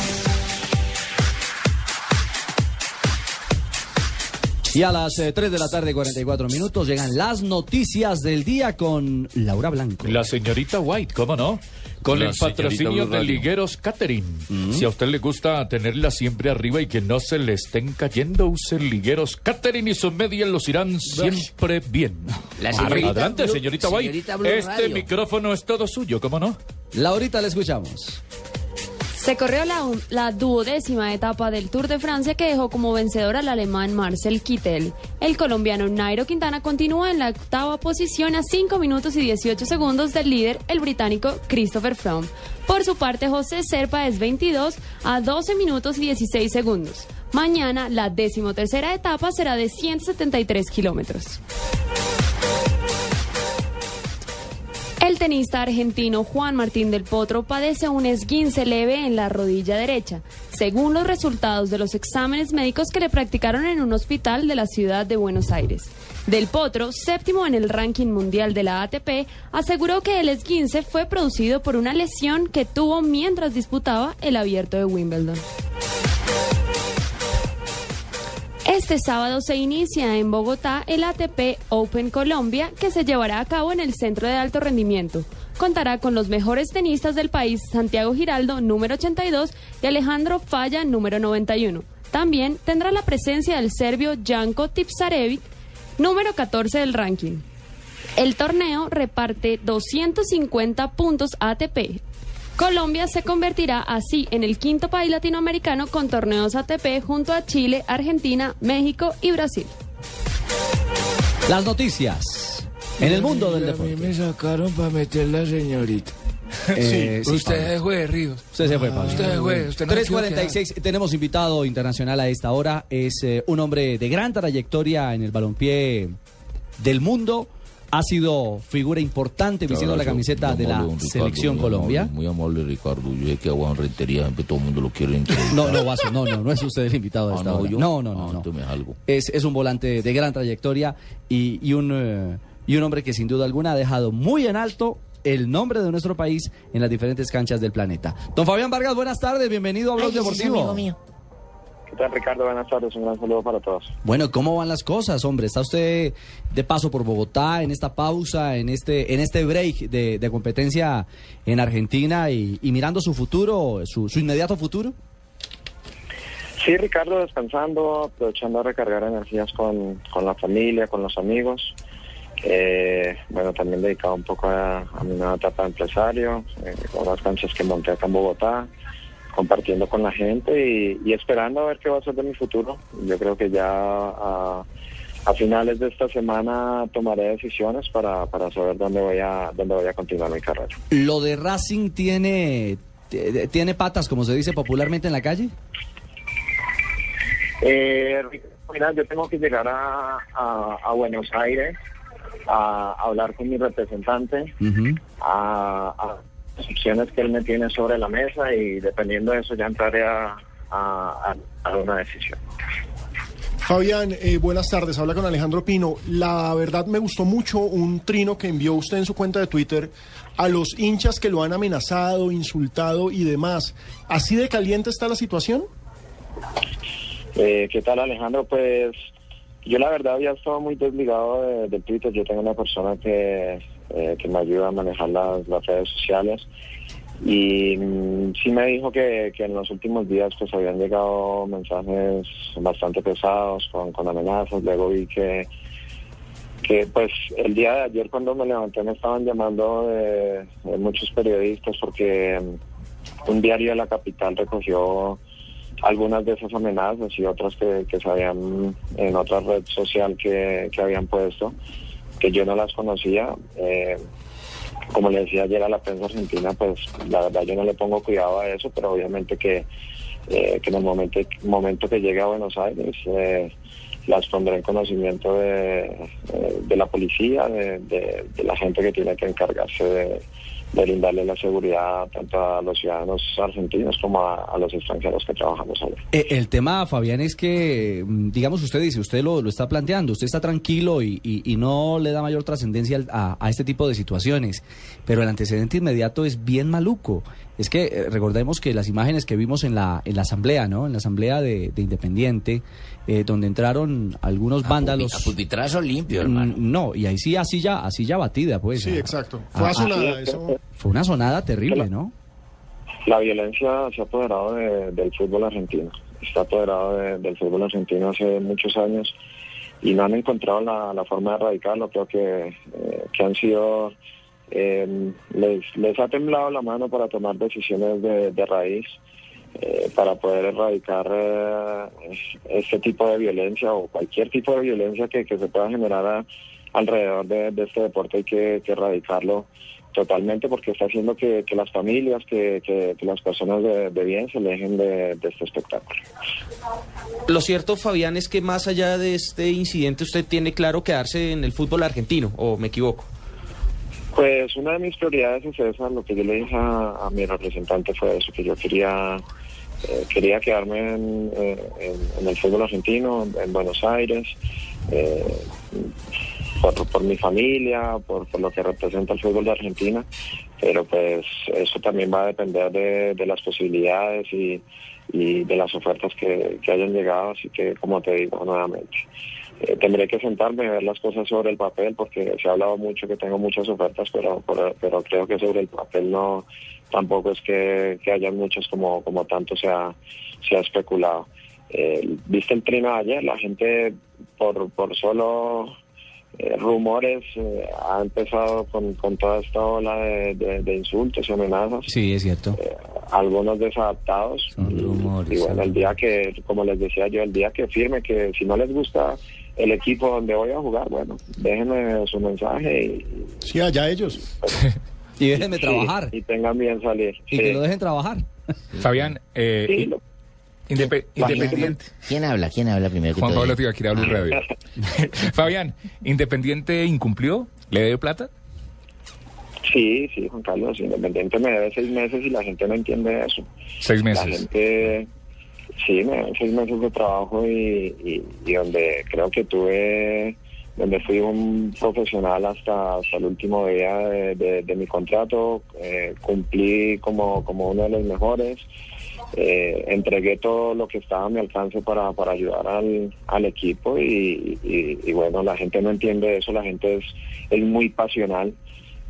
Y a las eh, 3 de la tarde, 44 minutos, llegan las noticias del día con Laura Blanco. La señorita White, ¿cómo no? Con La el patrocinio de. Ligueros Catering. Si a usted le gusta tenerla siempre arriba y que no se le estén cayendo, use Ligueros Catering y sus medias los irán siempre bien. La señorita Adelante, Blue- señorita White. señorita este Radio. micrófono es todo suyo, ¿cómo no? Laurita, le escuchamos. Se corrió la, duodécima etapa del Tour de Francia que dejó como vencedor al alemán Marcel Kittel. El colombiano Nairo Quintana continúa en la octava posición a 5 minutos y 18 segundos del líder, el británico Christopher Froome. Por su parte, José Serpa es 22 a 12 minutos y 16 segundos. Mañana, la decimotercera etapa será de 173 kilómetros. El tenista argentino Juan Martín del Potro padece un esguince leve en la rodilla derecha, según los resultados de los exámenes médicos que le practicaron en un hospital de la ciudad de Buenos Aires. Del Potro, séptimo en el ranking mundial de la ATP, aseguró que el esguince fue producido por una lesión que tuvo mientras disputaba el abierto de Wimbledon. Este sábado se inicia en Bogotá el ATP Open Colombia que se llevará a cabo en el Centro de Alto Rendimiento. Contará con los mejores tenistas del país, Santiago Giraldo, número 82, y Alejandro Falla, número 91. También tendrá la presencia del serbio Janko Tipsarevic, número 14 del ranking. El torneo reparte 250 puntos ATP. Colombia se convertirá así en el quinto país latinoamericano con torneos ATP junto a Chile, Argentina, México y Brasil. Las noticias en el mundo del A deporte. mí me sacaron para meter la señorita. Eh, sí, usted se fue, Ríos. Usted se fue, Pablo. Usted se fue. Usted no se quiso 3.46, tenemos invitado internacional a esta hora. Es eh, un hombre de gran trayectoria en el balompié del mundo. Ha sido figura importante vistiendo la camiseta de la selección Colombia. Muy amable, Ricardo. Yo sé que a Juan Rentería siempre todo el mundo lo quiere entrevistar. No, no, Vaso, no, no, no es usted el invitado a Ah, esta no, hora. yo. No, no, no. Ah, no. Es, es un volante de gran trayectoria y, y un, eh, y un hombre que sin duda alguna ha dejado muy en alto el nombre de nuestro país en las diferentes canchas del planeta. Don Fabián Vargas, buenas tardes, bienvenido a Blog Ay, ese es Deportivo. amigo mío. ¿Qué tal, Ricardo? Buenas tardes. Un gran saludo para todos. Bueno, ¿cómo van las cosas, hombre? ¿Está usted de paso por Bogotá en esta pausa, en este, en este break de, de competencia en Argentina y, y mirando su futuro, su, su inmediato futuro? Sí, Ricardo, descansando, aprovechando a recargar energías con, con la familia, con los amigos. Eh, bueno, también dedicado un poco a, a mi nueva etapa de empresario, eh, con las canchas que monté acá en Bogotá, compartiendo con la gente y, y esperando a ver qué va a ser de mi futuro. Yo creo que ya a, a finales de esta semana tomaré decisiones para, para saber dónde voy a dónde voy a continuar mi carrera. ¿Lo de Racing tiene, tiene patas, como se dice popularmente en la calle? Eh, mira, yo tengo que llegar a, a- a Buenos Aires a, a hablar con mi representante, a, a las opciones que él me tiene sobre la mesa y dependiendo de eso ya entraré a, a, una decisión. Fabián, eh, buenas tardes. Habla con Alejandro Pino. La verdad me gustó mucho un trino que envió usted en su cuenta de Twitter a los hinchas que lo han amenazado, insultado y demás. ¿Así de caliente está la situación? Eh, ¿Qué tal Alejandro? Pues yo la verdad había estado muy desligado de, de Twitter. Yo tengo una persona que, eh, que me ayuda a manejar las, las redes sociales y mm, sí me dijo que, que en los últimos días pues habían llegado mensajes bastante pesados con, con amenazas. Luego vi que que pues el día de ayer cuando me levanté me estaban llamando de, muchos periodistas porque mm, un diario de la capital recogió algunas de esas amenazas y otras que, que se habían en otra red social que, que habían puesto, que yo no las conocía. Eh, como le decía ayer a la prensa argentina, pues la verdad yo no le pongo cuidado a eso, pero obviamente que, eh, que en el momento, momento que llegue a Buenos Aires eh, las pondré en conocimiento de, eh, de la policía, de, de- de la gente que tiene que encargarse de, de brindarle la seguridad tanto a los ciudadanos argentinos como a, los extranjeros que trabajamos allá. Eh, el tema, Fabián, es que, mm, digamos, usted dice, usted lo, lo está planteando, usted está tranquilo y, y- y no le da mayor trascendencia a, a este tipo de situaciones, pero el antecedente inmediato es bien maluco. Es que eh, recordemos que las imágenes que vimos en la, en la asamblea, ¿no? En la asamblea de, de Independiente, eh, donde entraron algunos vándalos. A pupitrazo limpio, hermano. No, y ahí sí, así ya, así ya batida, pues. Sí, Ah, exacto. ah, Fue ah, azonada eso. Fue una sonada terrible, ¿no? La violencia se ha apoderado de- del fútbol argentino, está apoderado de- del fútbol argentino hace muchos años y no han encontrado la, la forma de erradicarlo. Creo que, eh, que han sido eh, les, les ha temblado la mano para tomar decisiones de, de raíz, eh, para poder erradicar eh, este tipo de violencia o cualquier tipo de violencia que, que se pueda generar a- alrededor de, de este deporte hay que, que erradicarlo totalmente porque está haciendo que, que las familias, que, que- las personas de, de bien se alejen de, de este espectáculo. Lo cierto, Fabián, es que más allá de este incidente usted tiene claro quedarse en el fútbol argentino, o me equivoco. Pues una de mis prioridades es esa, lo que yo le dije a, mi representante fue eso, que yo quería eh, quería quedarme en, eh, en- el fútbol argentino, en Buenos Aires, eh, por, mi familia, por, lo que representa el fútbol de Argentina, pero pues eso también va a depender de, las posibilidades y, y de las ofertas que, que hayan llegado, así que como te digo nuevamente. Eh, tendré que sentarme y ver las cosas sobre el papel porque se ha hablado mucho que tengo muchas ofertas, pero, pero, pero creo que sobre el papel no tampoco es que, que hayan muchas como, como tanto se ha, se ha especulado. Eh, Viste el trino de ayer, la gente por, por solo eh, rumores eh, ha empezado con, con toda esta ola de, de- de insultos y amenazas Sí, es cierto. algunos desadaptados. y, y bueno, el día que, como les decía yo, el día que firme, que si no les gusta el equipo donde voy a jugar, bueno, déjenme su mensaje y, Sí, allá ellos. y déjenme trabajar. y tengan bien salir. Y Sí. que lo dejen trabajar. Fabián, eh, Sí, in- lo- indepe- ¿Quién- independiente. ¿Quién habla? ¿Quién habla primero Juan? Pablo Tibaquira, Blue Radio. Fabián, ¿Independiente incumplió? ¿Le debe plata? Sí, sí, Juan Carlos, Independiente me debe seis meses y la gente no entiende eso. Seis La meses. gente, sí, me seis meses de trabajo y, donde creo que tuve, donde fui un profesional hasta, el último día de, mi contrato, eh, cumplí como, como uno de los mejores, eh, entregué todo lo que estaba a mi alcance para, para ayudar al, al equipo y, bueno, la gente no entiende eso, la gente es, es muy pasional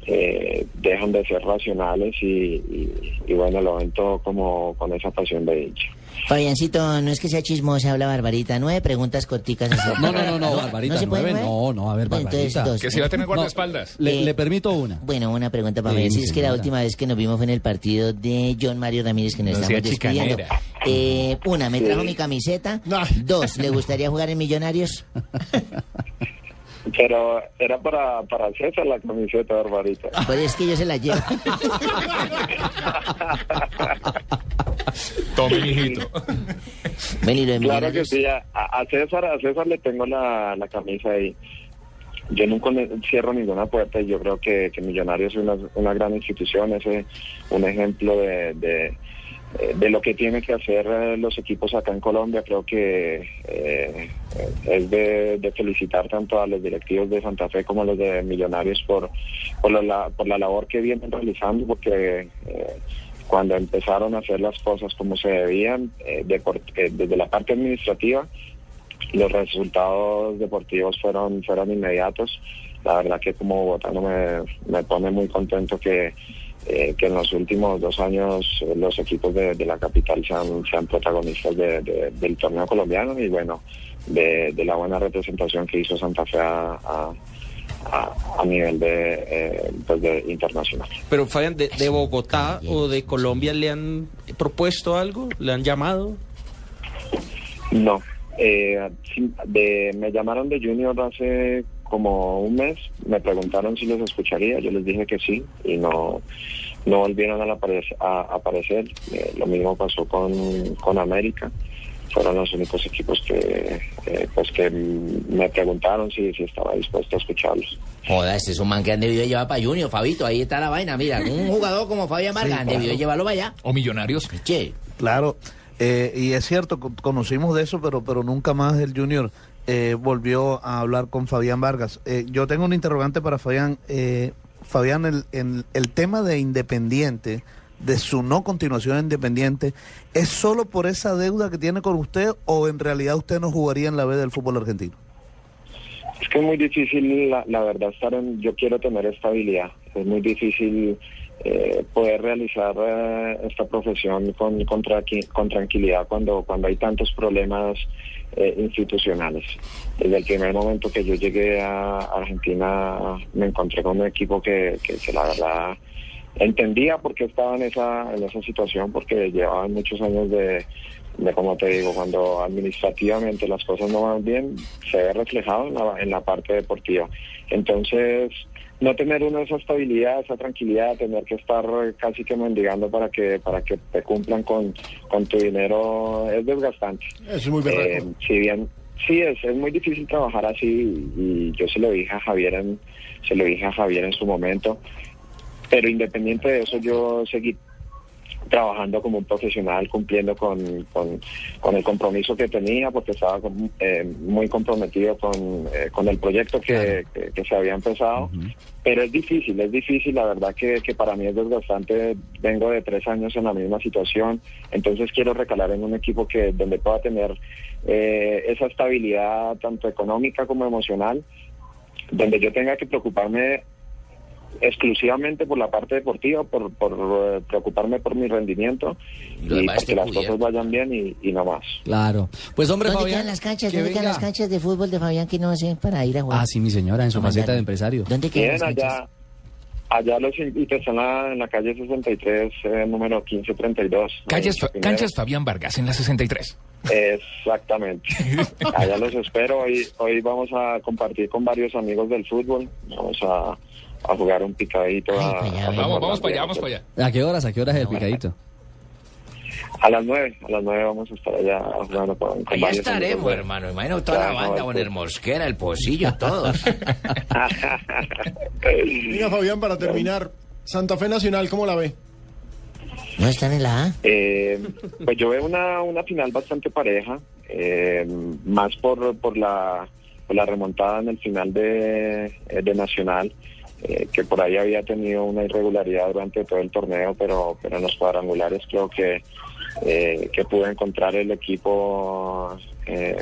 eh, dejan de ser racionales y, bueno, lo ven todo como con esa pasión de dicho. Fabiancito, no es que sea chismosa, habla Barbarita. Nueve preguntas corticas. así. No, no, no, no, Barbarita, se puede nueve, no, no, a ver, Bueno, entonces, Barbarita. dos. Que si va a tener guardaespaldas. Le, Eh, le permito una. Bueno, una pregunta para Sí, ver si es que la última vez que nos vimos fue en el partido de John Mario Ramírez que nos No estamos despidiendo. Eh, una, me Sí. trajo mi camiseta. Dos, ¿le gustaría jugar en Millonarios? Pero era para, para César la camiseta, Barbarita. Pues es que yo se la llevo. Tome, mijito. Ven y lo de Claro que sí, a, a César, a César le tengo la, la camisa ahí. Yo nunca cierro ninguna puerta y yo creo que, que Millonarios es una, una gran institución, es un ejemplo de, de, de lo que tienen que hacer eh, los equipos acá en Colombia. Creo que eh, es de, felicitar tanto a los directivos de Santa Fe como a los de Millonarios por, por, la, por la labor que vienen realizando, porque eh, cuando empezaron a hacer las cosas como se debían, eh, eh, desde la parte administrativa, los resultados deportivos fueron fueron inmediatos. La verdad que como bogotano me, me pone muy contento que, eh, que en los últimos dos años eh, los equipos de, de la capital sean, sean protagonistas de- de- del torneo colombiano y bueno, de, de la buena representación que hizo Santa Fe a, a- a- a nivel de, eh, pues de internacional. Pero, Fabián, ¿de, de Bogotá o de Colombia le han propuesto algo? ¿Le han llamado? No, eh, de, me llamaron de Junior hace como un mes, me preguntaron si los escucharía, yo les dije que sí y no, no volvieron a, aparecer. A, aparecer. Eh, lo mismo pasó con, con América, fueron los únicos equipos que, eh, pues que me preguntaron si, si estaba dispuesto a escucharlos. Joda, este es un man que han debido llevar para Junior, Fabito. Ahí está la vaina. Mira, un jugador como Fabián Vargas han claro. debido llevarlo para allá. ¿O millonarios? Che, Claro, eh, y es cierto, con- conocimos de eso, pero, pero nunca más el Junior eh, volvió a hablar con Fabián Vargas. Eh, yo tengo un interrogante para Fabián. Eh, Fabián, el, el, el tema de Independiente, de su no continuación en Independiente, ¿es solo por esa deuda que tiene con usted o en realidad usted no jugaría en la B del fútbol argentino? Es que es muy difícil, la, la verdad, estar en. Yo quiero tener estabilidad. Es muy difícil eh, poder realizar eh, esta profesión con, con, tranqui- con tranquilidad cuando, cuando hay tantos problemas eh, institucionales. Desde el primer momento que yo llegué a Argentina, me encontré con un equipo que, que, la verdad entendía por qué estaba en esa, esa situación, porque llevaban muchos años de, de, como te digo, cuando administrativamente las cosas no van bien, se ve reflejado en la, en la parte deportiva. Entonces, no tener uno esa estabilidad, esa tranquilidad, tener que estar casi que mendigando para que para que te cumplan con, con tu dinero es desgastante. Es muy verdad. Eh, si bien sí es, es muy difícil trabajar así y yo se lo dije a Javier en, se lo dije a Javier en su momento, pero independiente de eso yo seguí trabajando como un profesional, cumpliendo con, con, con el compromiso que tenía, porque estaba con- eh, muy comprometido con, eh, con el proyecto que, que- que se había empezado. Pero es difícil, es difícil, la verdad que, que para mí es desgastante. Vengo de tres años en la misma situación, entonces quiero recalar en un equipo que donde pueda tener eh, esa estabilidad tanto económica como emocional, donde yo tenga que preocuparme exclusivamente por la parte deportiva, por, por eh, preocuparme por mi rendimiento y demás porque te las cubierto. cosas vayan bien y, y no más. Claro. Pues hombre, ¿Dónde Fabián. quedan las canchas? que ¿Dónde quedan venga. las canchas de fútbol de Fabián que no sé para ir a jugar? Ah, sí, mi señora, en su A faceta mandar. de empresario. ¿Dónde quedan Bien, las canchas? allá, allá los invito, están en la, en la calle 63, eh, número 1532. Calles, Fa- canchas Fabián Vargas en la 63. Exactamente. Allá los espero. Hoy, hoy vamos a compartir con varios amigos del fútbol. Vamos a, a jugar un picadito. a- a Vamos, vamos para allá, vamos para allá. ¿A qué horas? ¿A qué horas es el picadito? A las nueve, a las nueve vamos a estar allá jugando con, con Allá estaremos, amigos hermano. Imagino toda la Ya, no, banda, el Boner Mosquera, el Pocillo, todos. Venga, Fabián, para terminar, Santa Fe Nacional, ¿cómo la ve? ¿No están en la A? Eh, pues yo veo una, una final bastante pareja, eh, más por, por, la, por la remontada en el final de, de Nacional, eh, que por ahí había tenido una irregularidad durante todo el torneo, pero, pero en los cuadrangulares creo que, eh, que pudo encontrar el equipo, eh,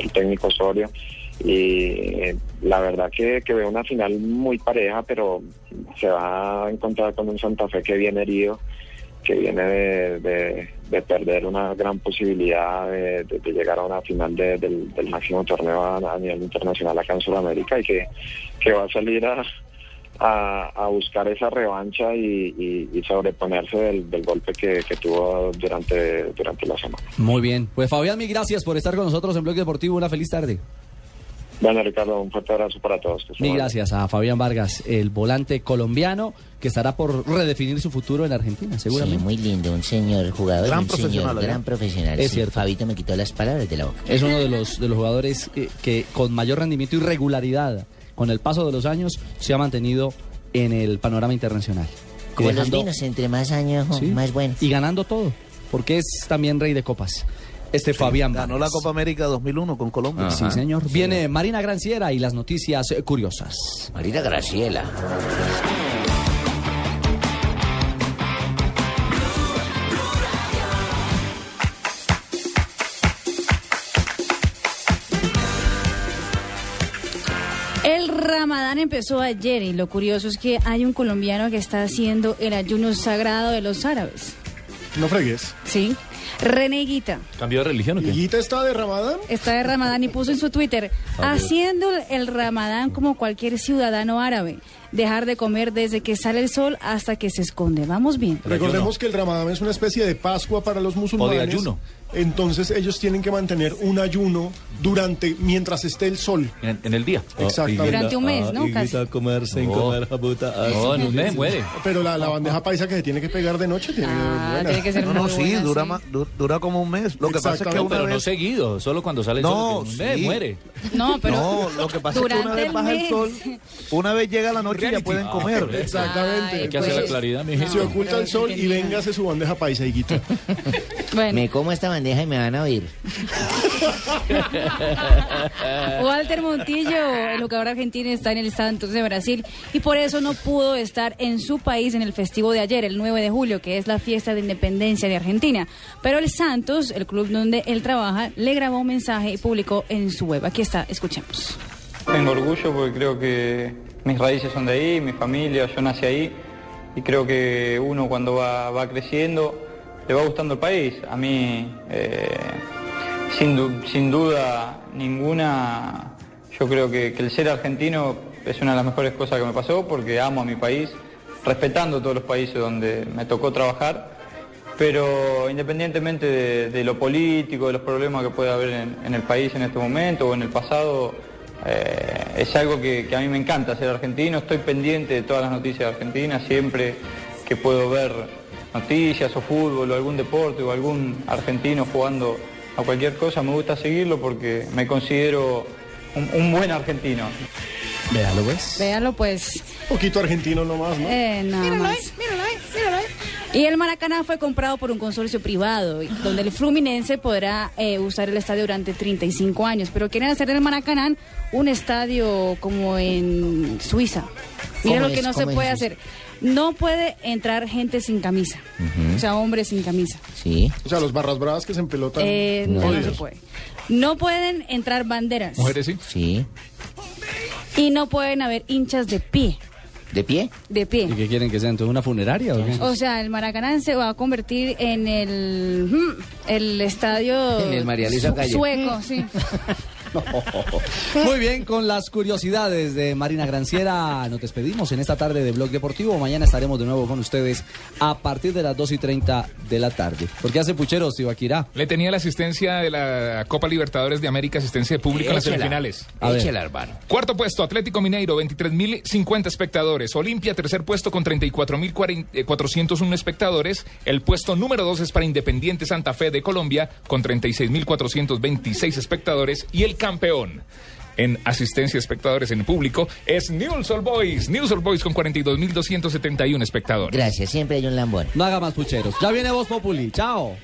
el técnico Osorio. Y eh, la verdad que, que veo una final muy pareja, pero se va a encontrar con un Santa Fe que viene herido, que viene de, de- de perder una gran posibilidad de, llegar a una final de- del, máximo torneo a, a nivel internacional acá en Sudamérica y que, que va a salir a, a, a buscar esa revancha y, y- y sobreponerse del, del golpe que, que tuvo durante, durante la semana. Muy bien. Pues Fabián, mil gracias por estar con nosotros en Bloque Deportivo. Una feliz tarde. Bueno, Ricardo, un fuerte abrazo para todos. que Mil gracias a Fabián Vargas, el volante colombiano que estará por redefinir su futuro en Argentina, seguramente. Sí, muy lindo, un señor jugador, Gran un señor profesional, gran profesional. Es sí. cierto. Fabito me quitó las palabras de la boca. Es uno de los, de los jugadores eh, que con mayor rendimiento y regularidad con el paso de los años se ha mantenido en el panorama internacional. Como los vinos, entre más años, Sí. más bueno. Y ganando todo, porque es también rey de copas. Este Fabián Ganó Vargas. la Copa América 2001 con Colombia. Sí, señor. Viene Marina Granciera y las noticias curiosas. Marina Graciela. Ramadán empezó ayer y lo curioso es que hay un colombiano que está haciendo el ayuno sagrado de los árabes. No fregues. Sí. René Guita. ¿Cambió de religión o qué? ¿Guita está de Ramadán? Está de Ramadán y puso en su Twitter, A ver. haciendo el Ramadán como cualquier ciudadano árabe, dejar de comer desde que sale el sol hasta que se esconde. Vamos bien. Recordemos que el Ramadán es una especie de Pascua para los musulmanes. ayuno. Entonces ellos tienen que mantener un ayuno durante mientras esté el sol. En, en el día. Exactamente. Durante un mes, ¿no? Casi. comer sin No. comer jabuta. No, en un mes muere. Pero la, la bandeja paisa que se tiene que pegar de noche tiene Ah, buena. tiene que ser No, no, sí, dura, sí. ma- du- dura como un mes. Lo que pasa es que una pero no vez... seguido, solo cuando sale el No, sol. que un mes sí. muere. No, pero No, lo que pasa es que una durante vez el baja el mes. sol, una vez llega la noche ya pueden comer. Exactamente. Hay que hacer la claridad, mi Se oculta el sol y véngase su bandeja paisa, higuito. Bueno, Me como esta bandeja y me van a oír. Walter Montillo, el jugador argentino, está en el Santos de Brasil y por eso no pudo estar en su país en el festivo de ayer, el 9 de julio, que es la fiesta de independencia de Argentina. Pero el Santos, el club donde él trabaja, le grabó un mensaje y publicó en su web. Aquí está, escuchemos. Tengo orgullo porque creo que mis raíces son de ahí, mi familia, yo nací ahí y creo que uno cuando va, va creciendo le va gustando el país. A mí, eh, sin, sin duda ninguna, yo creo que, el ser argentino es una de las mejores cosas que me pasó porque amo a mi país, respetando todos los países donde me tocó trabajar. Pero independientemente de, lo político, de los problemas que pueda haber en, en el país en este momento o en el pasado, eh, es algo que, que a mí me encanta ser argentino. Estoy pendiente de todas las noticias de Argentina, siempre que puedo ver noticias o fútbol o algún deporte o algún argentino jugando a cualquier cosa, me gusta seguirlo porque me considero un, un buen argentino. Véalo, pues. Véalo, pues. Poquito argentino nomás, ¿no? Eh, nada más. Y el Maracaná fue comprado por un consorcio privado, donde el Fluminense podrá eh, usar el estadio durante 35 años. Pero quieren hacer del Maracaná un estadio como en Suiza. Mira ¿Cómo lo que es? no se ¿Cómo es puede hacer. No puede entrar gente sin camisa. O sea, hombres sin camisa. Sí. O sea, los barras bravas que se empelotan. Eh, no, se puede. No pueden entrar banderas. Mujeres sí. Sí. Y no pueden haber hinchas de pie. ¿De pie? De pie. ¿Y qué quieren que sea entonces una funeraria o qué? O sea, el Maracaná se va a convertir en el, mm, el estadio En el María Luisa su- Calle. sueco, sí. Muy bien, con las curiosidades de Marina Granciera, nos despedimos en esta tarde de Blog Deportivo. Mañana estaremos de nuevo con ustedes a partir de las 2 y 30 de la tarde. ¿Por qué hace pucheros, Tibaquirá? Le tenía la asistencia de la Copa Libertadores de América, asistencia de público en las semifinales. A ver. Échela, hermano. Cuarto puesto, Atlético Mineiro, 23.050 espectadores. Olimpia, tercer puesto con 34.401 espectadores. El puesto número dos es para Independiente Santa Fe de Colombia, con 36.426 espectadores. Y el campeón en asistencia de espectadores en público es News All Boys. News All Boys con 42.271 espectadores. Gracias, siempre hay un lambón. No haga más pucheros. Ya viene Voz Populi. Chao.